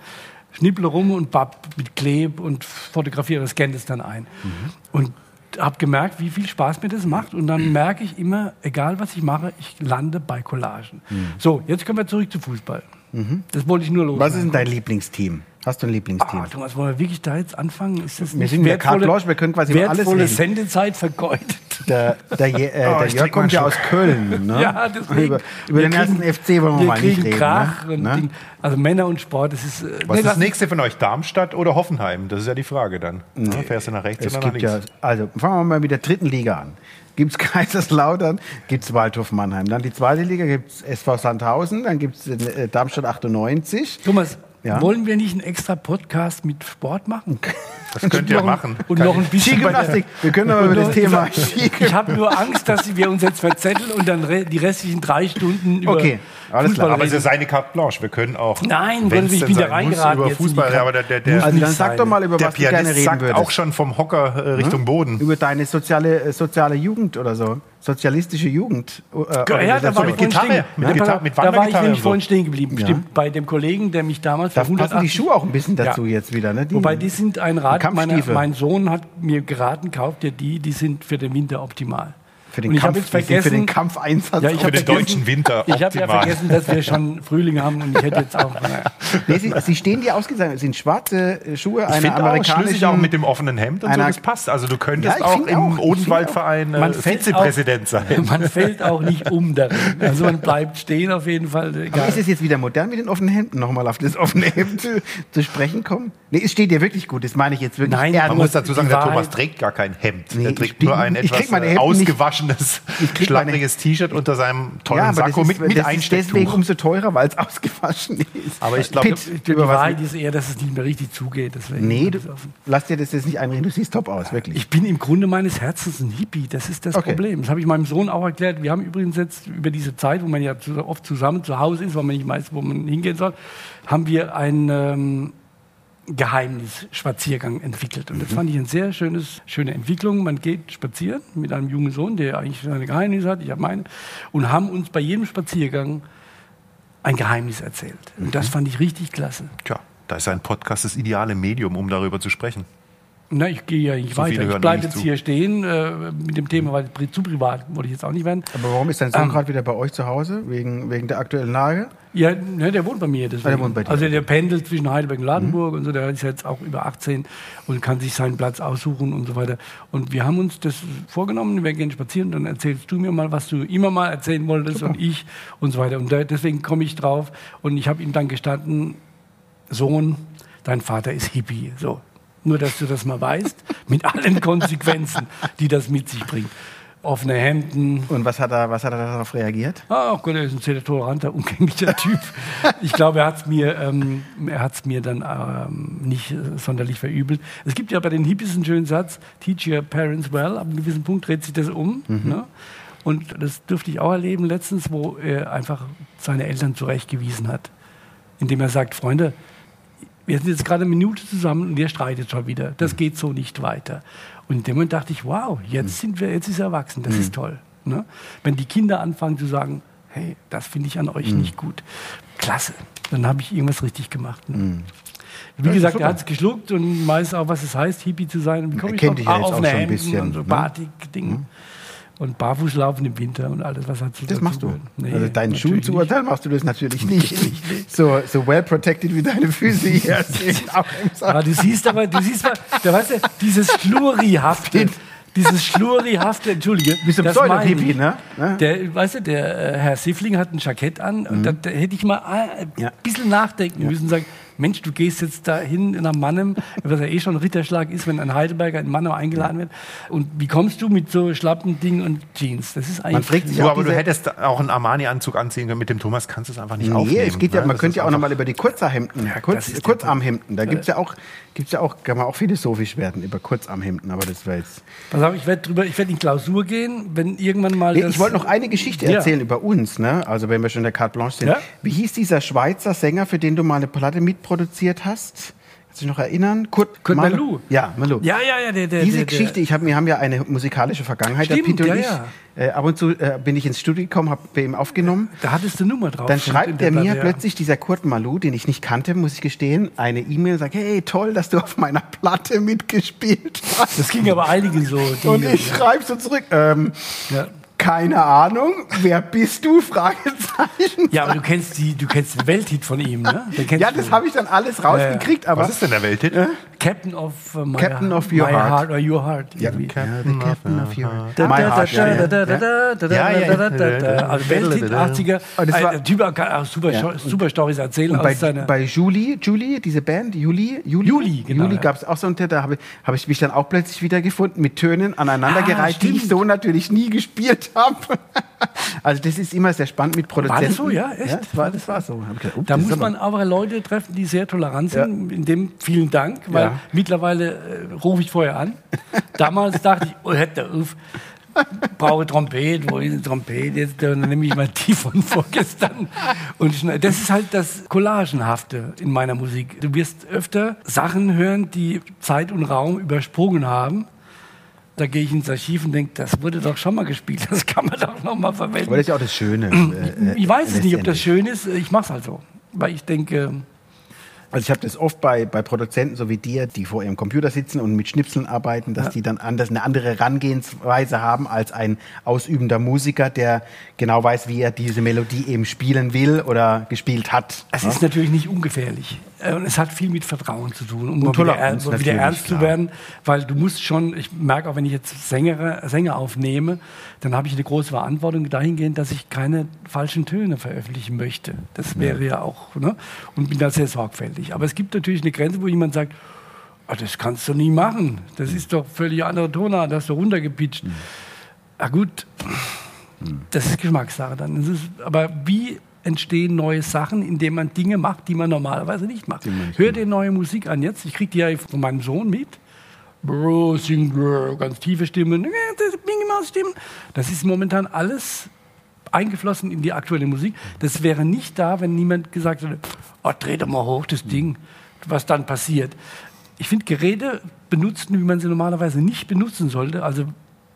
Schnipple rum und bapp mit Kleb und fotografiere, scanne es dann ein. Mhm. Und habe gemerkt, wie viel Spaß mir das macht. Und dann merke ich immer, egal was ich mache, ich lande bei Collagen. Mhm. So, jetzt kommen wir zurück zu Fußball. Mhm. Das wollte ich nur los. Was ist denn dein Lieblingsteam? Hast du ein Lieblingsteam? Ah, Thomas, wollen wir wirklich da jetzt anfangen? Ist das wir sind ja blanche, wir können quasi über alles. Sendezeit vergeudet. Der, der, äh, oh, der Jörg kommt ja aus Köln. Ne? ja, deswegen. Über, über den kriegen, ersten FC wollen wir, wir mal nicht reden. Krach ne? ne? Ding, also Männer und Sport, das ist... Äh, Was ist das nächste von euch? Darmstadt oder Hoffenheim? Das ist ja die Frage dann. Nee, Fährst du nach rechts oder nach links? Ja, also fangen wir mal mit der dritten Liga an gibt es Kaiserslautern, gibt es Waldhof Mannheim. Dann die zweite Liga gibt es SV Sandhausen, dann gibt es äh, Darmstadt 98. Thomas, ja? wollen wir nicht einen extra Podcast mit Sport machen? Das könnt ihr machen. Und noch ein bisschen Skigymnastik. Wir können aber über das Thema Ich habe nur Angst, dass wir uns jetzt verzetteln und dann die restlichen drei Stunden über okay. Alles klar. Aber es ist eine Carte Blanche. Wir können auch. Nein, wenn ich bin da reingeraten. Über Fußball, aber der, der, der, also dann sag doch mal, über der was du gerne reden sagt würdest. auch schon vom Hocker äh, Richtung hm? Boden. Über deine soziale, äh, soziale Jugend oder so. Sozialistische Jugend. Äh, ja, da war mit Gitarre. Mit, Gitarre, mit da war ich nämlich vorhin stehen geblieben. Ja. Stimmt, bei dem Kollegen, der mich damals Da passen die Schuhe auch ein bisschen dazu ja. jetzt wieder. Ne? Die Wobei, die sind ein Rat. Meine, mein Sohn hat mir geraten, kauft dir die, die sind für den Winter optimal. Für den, Kampf, vergessen, für den Kampfeinsatz. Ja, ich für den deutschen Winter. Ich habe ja vergessen, dass wir schon Frühling haben und ich hätte jetzt auch. nee, sie, sie, stehen dir ausgezeichnet. Es sind schwarze Schuhe ich einer amerikanischen. Auch, auch mit dem offenen Hemd und so, das passt. Also du könntest ja, auch im Odenwaldverein äh, Vizepräsident sein. Man fällt auch nicht um darin. Also man bleibt stehen auf jeden Fall. Aber ist es jetzt wieder modern mit den offenen Hemden? Nochmal auf das offene Hemd zu, zu sprechen kommen? Nee, es steht dir wirklich gut. Das meine ich jetzt wirklich. Nein, man muss dazu sagen, der Thomas trägt gar kein Hemd. Nee, er trägt nur ein etwas ausgewaschenes waschenes, schlappriges T-Shirt unter seinem tollen ja, Sakko ist, mit, mit ist deswegen umso teurer, weil es ausgewaschen ist. Aber ich glaube, die Wahrheit ist eher, dass es nicht mehr richtig zugeht. Deswegen nee, du, lass dir das jetzt nicht einreden. Du siehst top aus, wirklich. Ich bin im Grunde meines Herzens ein Hippie. Das ist das okay. Problem. Das habe ich meinem Sohn auch erklärt. Wir haben übrigens jetzt über diese Zeit, wo man ja oft zusammen zu Hause ist, weil man nicht weiß, wo man hingehen soll, haben wir ein... Ähm, Geheimnisspaziergang entwickelt. Und das mhm. fand ich eine sehr schönes, schöne Entwicklung. Man geht spazieren mit einem jungen Sohn, der eigentlich seine Geheimnisse hat, ich habe meine, und haben uns bei jedem Spaziergang ein Geheimnis erzählt. Und mhm. das fand ich richtig klasse. Tja, da ist ein Podcast das ideale Medium, um darüber zu sprechen. Na, ich gehe ja nicht so weiter. Ich bleibe jetzt zu. hier stehen äh, mit dem Thema, weil zu privat wollte ich jetzt auch nicht werden. Aber warum ist dein Sohn ähm, gerade wieder bei euch zu Hause? Wegen, wegen der aktuellen Lage? Ja, ne, der wohnt bei mir. Deswegen. Ah, der wohnt bei dir. Also der pendelt zwischen Heidelberg und Ladenburg mhm. und so. Der ist jetzt auch über 18 und kann sich seinen Platz aussuchen und so weiter. Und wir haben uns das vorgenommen, wir gehen spazieren, dann erzählst du mir mal, was du immer mal erzählen wolltest Super. und ich und so weiter. Und deswegen komme ich drauf und ich habe ihm dann gestanden, Sohn, dein Vater ist Hippie. So, nur, dass du das mal weißt, mit allen Konsequenzen, die das mit sich bringt. Offene Hemden. Und was hat er, was hat er darauf reagiert? Ah, oh Gott, er ist ein sehr toleranter, umgänglicher Typ. Ich glaube, er hat es mir, ähm, mir dann ähm, nicht äh, sonderlich verübelt. Es gibt ja bei den Hippies einen schönen Satz: Teach your parents well. Ab einem gewissen Punkt dreht sich das um. Mhm. Ne? Und das dürfte ich auch erleben letztens, wo er einfach seine Eltern zurechtgewiesen hat, indem er sagt: Freunde, wir sind jetzt gerade eine Minute zusammen und ihr streitet schon wieder. Das mhm. geht so nicht weiter. Und in dem Moment dachte ich, wow, jetzt mhm. sind wir, jetzt ist er erwachsen, das mhm. ist toll. Ne? Wenn die Kinder anfangen zu sagen, hey, das finde ich an euch mhm. nicht gut, klasse, dann habe ich irgendwas richtig gemacht. Ne? Mhm. Wie das gesagt, er hat es geschluckt und weiß auch, was es heißt, Hippie zu sein. Wie komme ich drauf? Ah, auf eine Hemden bisschen, und so ne? Batik-Ding. Und barfuß laufen im Winter und alles, was hat zu Das machst du. Nee, also deinen Schuhen zu urteilen machst du das natürlich nicht. so, so well protected wie deine Füße hier sind. aber du siehst aber, du siehst mal, da weißt du, dieses Schlurihafte. dieses Schlurihafte, entschuldige. Bist du Pseudo-Pipi, ne? Der, weißt du, der äh, Herr Siffling hat ein Jackett an mhm. und da, da, hätte ich mal äh, ein ja. bisschen nachdenken ja. müssen und sagen, Mensch, du gehst jetzt dahin nach Mannem, was ja eh schon Ritterschlag ist, wenn ein Heidelberger in Mannem eingeladen wird. Und wie kommst du mit so schlappen Dingen und Jeans? Das ist eigentlich. Man fragt sich ja, aber du hättest auch einen Armani-Anzug anziehen können. Mit dem Thomas kannst du es einfach nicht nee, aufnehmen. Es geht ja, ne? man das könnte ja auch nochmal über die Kurzarmhemden, ja, Kurz, Kurzarmhemden, da gibt es ja auch, gibt's ja auch, kann man auch philosophisch werden über Kurzarmhemden, aber das wäre jetzt. Pass auf, ich werde drüber, ich werde in Klausur gehen, wenn irgendwann mal. Nee, ich wollte noch eine Geschichte erzählen ja. über uns, ne? Also wenn wir schon in der Carte Blanche sind. Ja? Wie hieß dieser Schweizer Sänger, für den du mal eine Platte mitproduziert hast? Kannst du dich noch erinnern? Kurt, Kurt Mal- Malou. Ja, Malou. Ja, ja, ja. Der, der, Diese der, Geschichte, ich hab, wir haben ja eine musikalische Vergangenheit, der Stimmt, Peter und ja, ich. Äh, ab und zu äh, bin ich ins Studio gekommen, habe bei ihm aufgenommen. Da hattest du Nummer drauf. Dann schreibt der er mir Platte, ja. plötzlich, dieser Kurt Malou, den ich nicht kannte, muss ich gestehen, eine E-Mail, sagt, hey, toll, dass du auf meiner Platte mitgespielt hast. Das ging aber einigen so. Und ich schreibe so zurück, ähm, ja. Keine Ahnung, wer bist du? Fragezeichen. ja, aber du kennst, die, du kennst den Welthit von ihm, ne? Ja, das habe ich dann alles rausgekriegt, aber Was ist denn der Welthit? Captain of uh, my, Captain of your my heart. or your heart. ja, irgendwie. ja, the Captain of your da, da, heart, ja, da, ja, da, da, ja. da, da, da, Ja, ja, da, da, da, da. Also Welthit, 80er. Und das war- Ein Typ kann auch super, Ja. super Storys erzählen Und bei, aus seiner... bei Julie, Julie, diese Band, Julie, Julie, Juli, genau, Juli ja. gab es auch so einen Titel, da habe ich, hab ich mich dann auch plötzlich wieder gefunden mit Tönen aneinandergereiht, Ah, die ich so natürlich nie gespielt habe. Also das ist immer sehr spannend mit Produzenten. das so? Ja, echt? das, war, das war so. Gedacht, Da muss man aber Leute treffen, die sehr tolerant sind. In dem vielen Dank, weil Ja. mittlerweile äh, rufe ich vorher an. Damals dachte ich, oh, auf, brauche Trompete, wo ist die Trompete? Jetzt dann nehme ich mal die von vorgestern. Und das ist halt das Collagenhafte in meiner Musik. Du wirst öfter Sachen hören, die Zeit und Raum übersprungen haben. Da gehe ich ins Archiv und denke, das wurde doch schon mal gespielt, das kann man doch noch mal verwenden. Aber das ist ja auch das Schöne. äh, Ich weiß es nicht, ob das schön ist. Ich mache es halt so. Weil ich denke, Also ich habe das oft bei, bei Produzenten so wie dir, die vor ihrem Computer sitzen und mit Schnipseln arbeiten, dass die dann anders, eine andere Herangehensweise haben als ein ausübender Musiker, der genau weiß, wie er diese Melodie eben spielen will oder gespielt hat. es ist natürlich nicht ungefährlich. Äh, Und es hat viel mit Vertrauen zu tun, um wieder, er- wieder ernst zu klar. werden. Weil du musst schon, ich merke auch, wenn ich jetzt Sänger, Sänger aufnehme, dann habe ich eine große Verantwortung dahingehend, dass ich keine falschen Töne veröffentlichen möchte. Das wäre ja auch, ne? und bin da sehr sorgfältig. Aber es gibt natürlich eine Grenze, wo jemand sagt, "Ah, das kannst du nie machen. Das ist doch völlig andere Tonart, das hast du runtergepitcht. Na gut, das ist Geschmackssache dann. Ist, aber wie entstehen neue Sachen, indem man Dinge macht, die man normalerweise nicht macht? Hör dir neue Musik an jetzt. Ich kriege die ja von meinem Sohn mit. Bro, sing, bro, ganz tiefe Stimmen, Mingy Maus Stimmen. Das ist momentan alles eingeflossen in die aktuelle Musik. Das wäre nicht da, wenn niemand gesagt hätte, oh, dreh doch mal hoch das Ding, was dann passiert. Ich finde Geräte benutzen, wie man sie normalerweise nicht benutzen sollte, also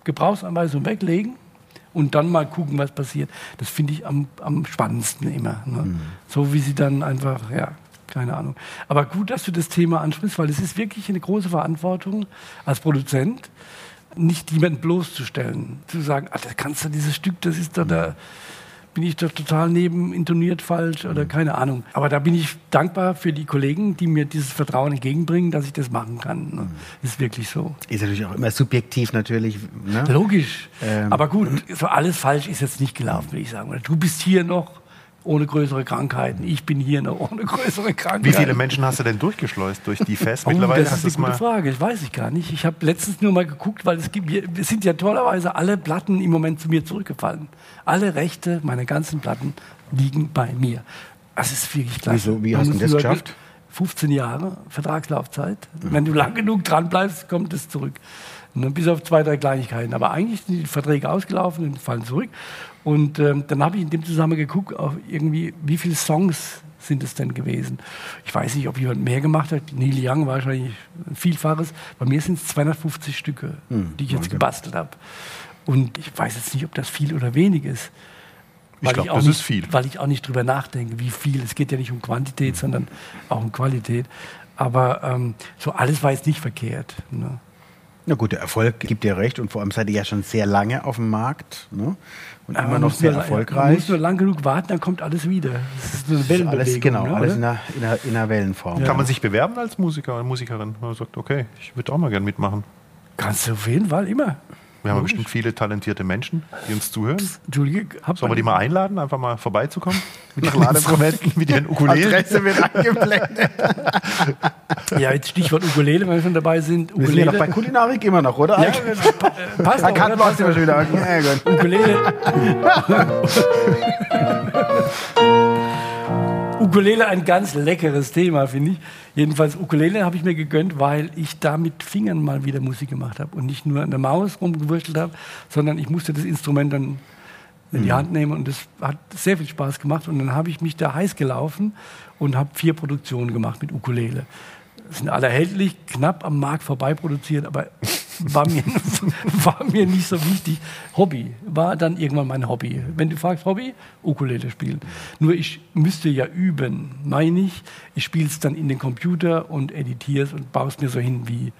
Gebrauchsanweisung weglegen und dann mal gucken, was passiert. Das finde ich am, am spannendsten immer. Ne? So wie sie dann einfach, ja, keine Ahnung. Aber gut, dass du das Thema ansprichst, weil es ist wirklich eine große Verantwortung als Produzent, nicht jemanden bloßzustellen. Zu sagen, ah, das kannst du, dieses Stück, das ist doch da, bin ich doch total neben intoniert falsch oder keine Ahnung. Aber da bin ich dankbar für die Kollegen, die mir dieses Vertrauen entgegenbringen, dass ich das machen kann. Ne? Ist wirklich so. Ist natürlich auch immer subjektiv natürlich. Ne? Logisch. Ähm. Aber gut, so alles falsch ist jetzt nicht gelaufen, will ich sagen. Oder Du bist hier noch ohne größere Krankheiten. Ich bin hier noch ohne größere Krankheiten. Wie viele Menschen hast du denn durchgeschleust durch die Fest? Oh, Mittlerweile das hast ist es eine mal. gute Frage. Das weiß ich gar nicht. Ich habe letztens nur mal geguckt, weil es gibt, wir, es sind ja tollerweise alle Platten im Moment zu mir zurückgefallen. Alle Rechte meiner ganzen Platten liegen bei mir. Das ist wirklich klasse. Wieso? Wie hast du das geschafft? 15 Jahre Vertragslaufzeit. Wenn du lang genug dran bleibst, kommt es zurück. Bis auf zwei, drei Kleinigkeiten. Aber eigentlich sind die Verträge ausgelaufen und fallen zurück. Und ähm, dann habe ich in dem Zusammenhang geguckt, irgendwie, wie viele Songs sind es denn gewesen? Ich weiß nicht, ob jemand mehr gemacht hat. Neil Young wahrscheinlich ein Vielfaches. Bei mir sind es 250 Stücke, Hm, die ich jetzt gebastelt habe. Und ich weiß jetzt nicht, ob das viel oder wenig ist. Ich Weil glaub, auch das nicht, ist viel. Weil ich auch nicht drüber nachdenke, wie viel. Es geht ja nicht um Quantität, sondern auch um Qualität. Aber ähm, so alles war jetzt nicht verkehrt. Ne? Na gut, der Erfolg gibt dir recht und vor allem seid ihr ja schon sehr lange auf dem Markt ne? Und Aber immer man noch muss sehr nur, Man erfolgreich. muss nur lang genug warten, dann kommt alles wieder. Das ist eine Wellenbewegung. alles genau, ne, alles in einer, in einer, in einer Wellenform. Kann man sich bewerben als Musiker oder Musikerin? Man sagt, okay, ich würde auch mal gern mitmachen. Kannst du auf jeden Fall immer. Wir haben ja bestimmt viele talentierte Menschen, die uns zuhören. Entschuldige, hab Sollen wir die mal einladen, einfach mal vorbeizukommen? Mit ihren Ladeproben. Instrumenten, mit ihren Ukulelen? Adresse wird eingeblendet. Ja, jetzt Stichwort Ukulele, wenn wir schon dabei sind. Wir sind ja Ukulele. noch bei Kulinarik immer noch, oder? ja, äh, passt da kann man immer schon wieder. Ukulele. Ukulele ein ganz leckeres Thema, finde ich. Jedenfalls Ukulele habe ich mir gegönnt, weil ich da mit Fingern mal wieder Musik gemacht habe und nicht nur an der Maus rumgewurschtelt habe, sondern ich musste das Instrument dann in die Hand nehmen und das hat sehr viel Spaß gemacht und dann habe ich mich da heiß gelaufen und habe vier Produktionen gemacht mit Ukulele. Sind alle erhältlich, knapp am Markt vorbei produziert, aber war mir, war mir nicht so wichtig. Hobby war dann irgendwann mein Hobby. Wenn du fragst, Hobby, Ukulele spielen. Nur ich müsste ja üben, meine ich. Ich spiele es dann in den Computer und editiere es und baue es mir so hin, wie,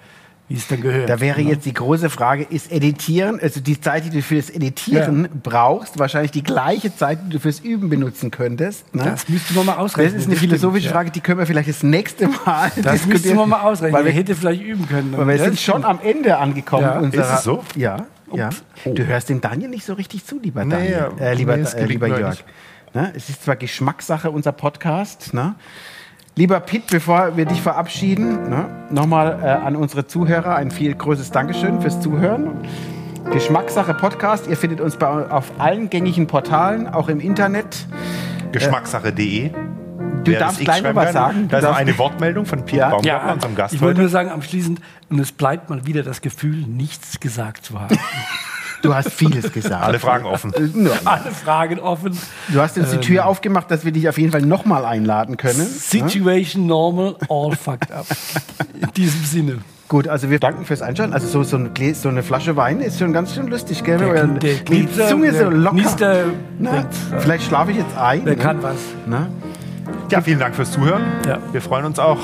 wie es dann gehört. Da wäre ne? jetzt die große Frage, ist Editieren, also die Zeit, die du für das Editieren Ja. brauchst, wahrscheinlich die gleiche Zeit, die du fürs Üben benutzen könntest. Ne? Das müsste man mal Das ausrechnen. ist eine philosophische ja. Frage, die können wir vielleicht das nächste Mal Das müsste diskutieren. man mal ausrechnen. Weil wir, hätte vielleicht üben können. weil wir Das sind schon am Ende angekommen. Ja. unserer, Ist es so? Ja, ja. Du hörst dem Daniel nicht so richtig zu, lieber Nee, Daniel. ja. Äh, lieber Nee, äh, lieber Jörg. Ne? Es ist zwar Geschmackssache, unser Podcast. Ne? Lieber Pitt, bevor wir dich verabschieden, ne? nochmal äh, an unsere Zuhörer ein viel größeres Dankeschön fürs Zuhören. Geschmackssache Podcast, ihr findet uns bei, auf allen gängigen Portalen, auch im Internet. Geschmackssache.de. Du Wer darfst gleich noch schreiben was sagen. Da ist noch eine Wortmeldung von Piet Ja. Baumgartner, unserem Gast ich wollte nur sagen, abschließend, und es bleibt mal wieder das Gefühl, nichts gesagt zu haben. Du hast vieles gesagt. Alle Fragen offen. Äh, ja. Alle Fragen offen. Du hast uns die Ähm. Tür aufgemacht, dass wir dich auf jeden Fall nochmal einladen können. ne? Situation normal, all fucked up. In diesem Sinne. Gut, also wir danken fürs Einschalten. Also so, so, ein so eine Flasche Wein ist schon ganz schön lustig, gell? Der, Weil der die Zunge so der locker. Knister, Na, vielleicht schlafe ich jetzt ein. der ne? kann was. Na? Ja, vielen Dank fürs Zuhören. Ja. Wir freuen uns auch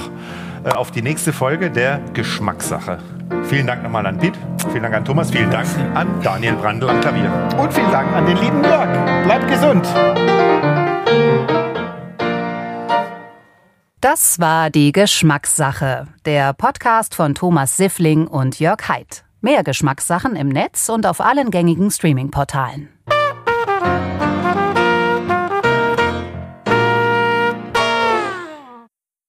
äh, auf die nächste Folge der Geschmackssache. Vielen Dank nochmal an Piet. Vielen Dank an Thomas. Vielen Dank an Daniel Brandl am Klavier. Und vielen Dank an den lieben Jörg. Bleibt gesund. Das war die Geschmackssache, der Podcast von Thomas Siffling und Jörg Haidt. Mehr Geschmackssachen im Netz und auf allen gängigen Streaming-Portalen.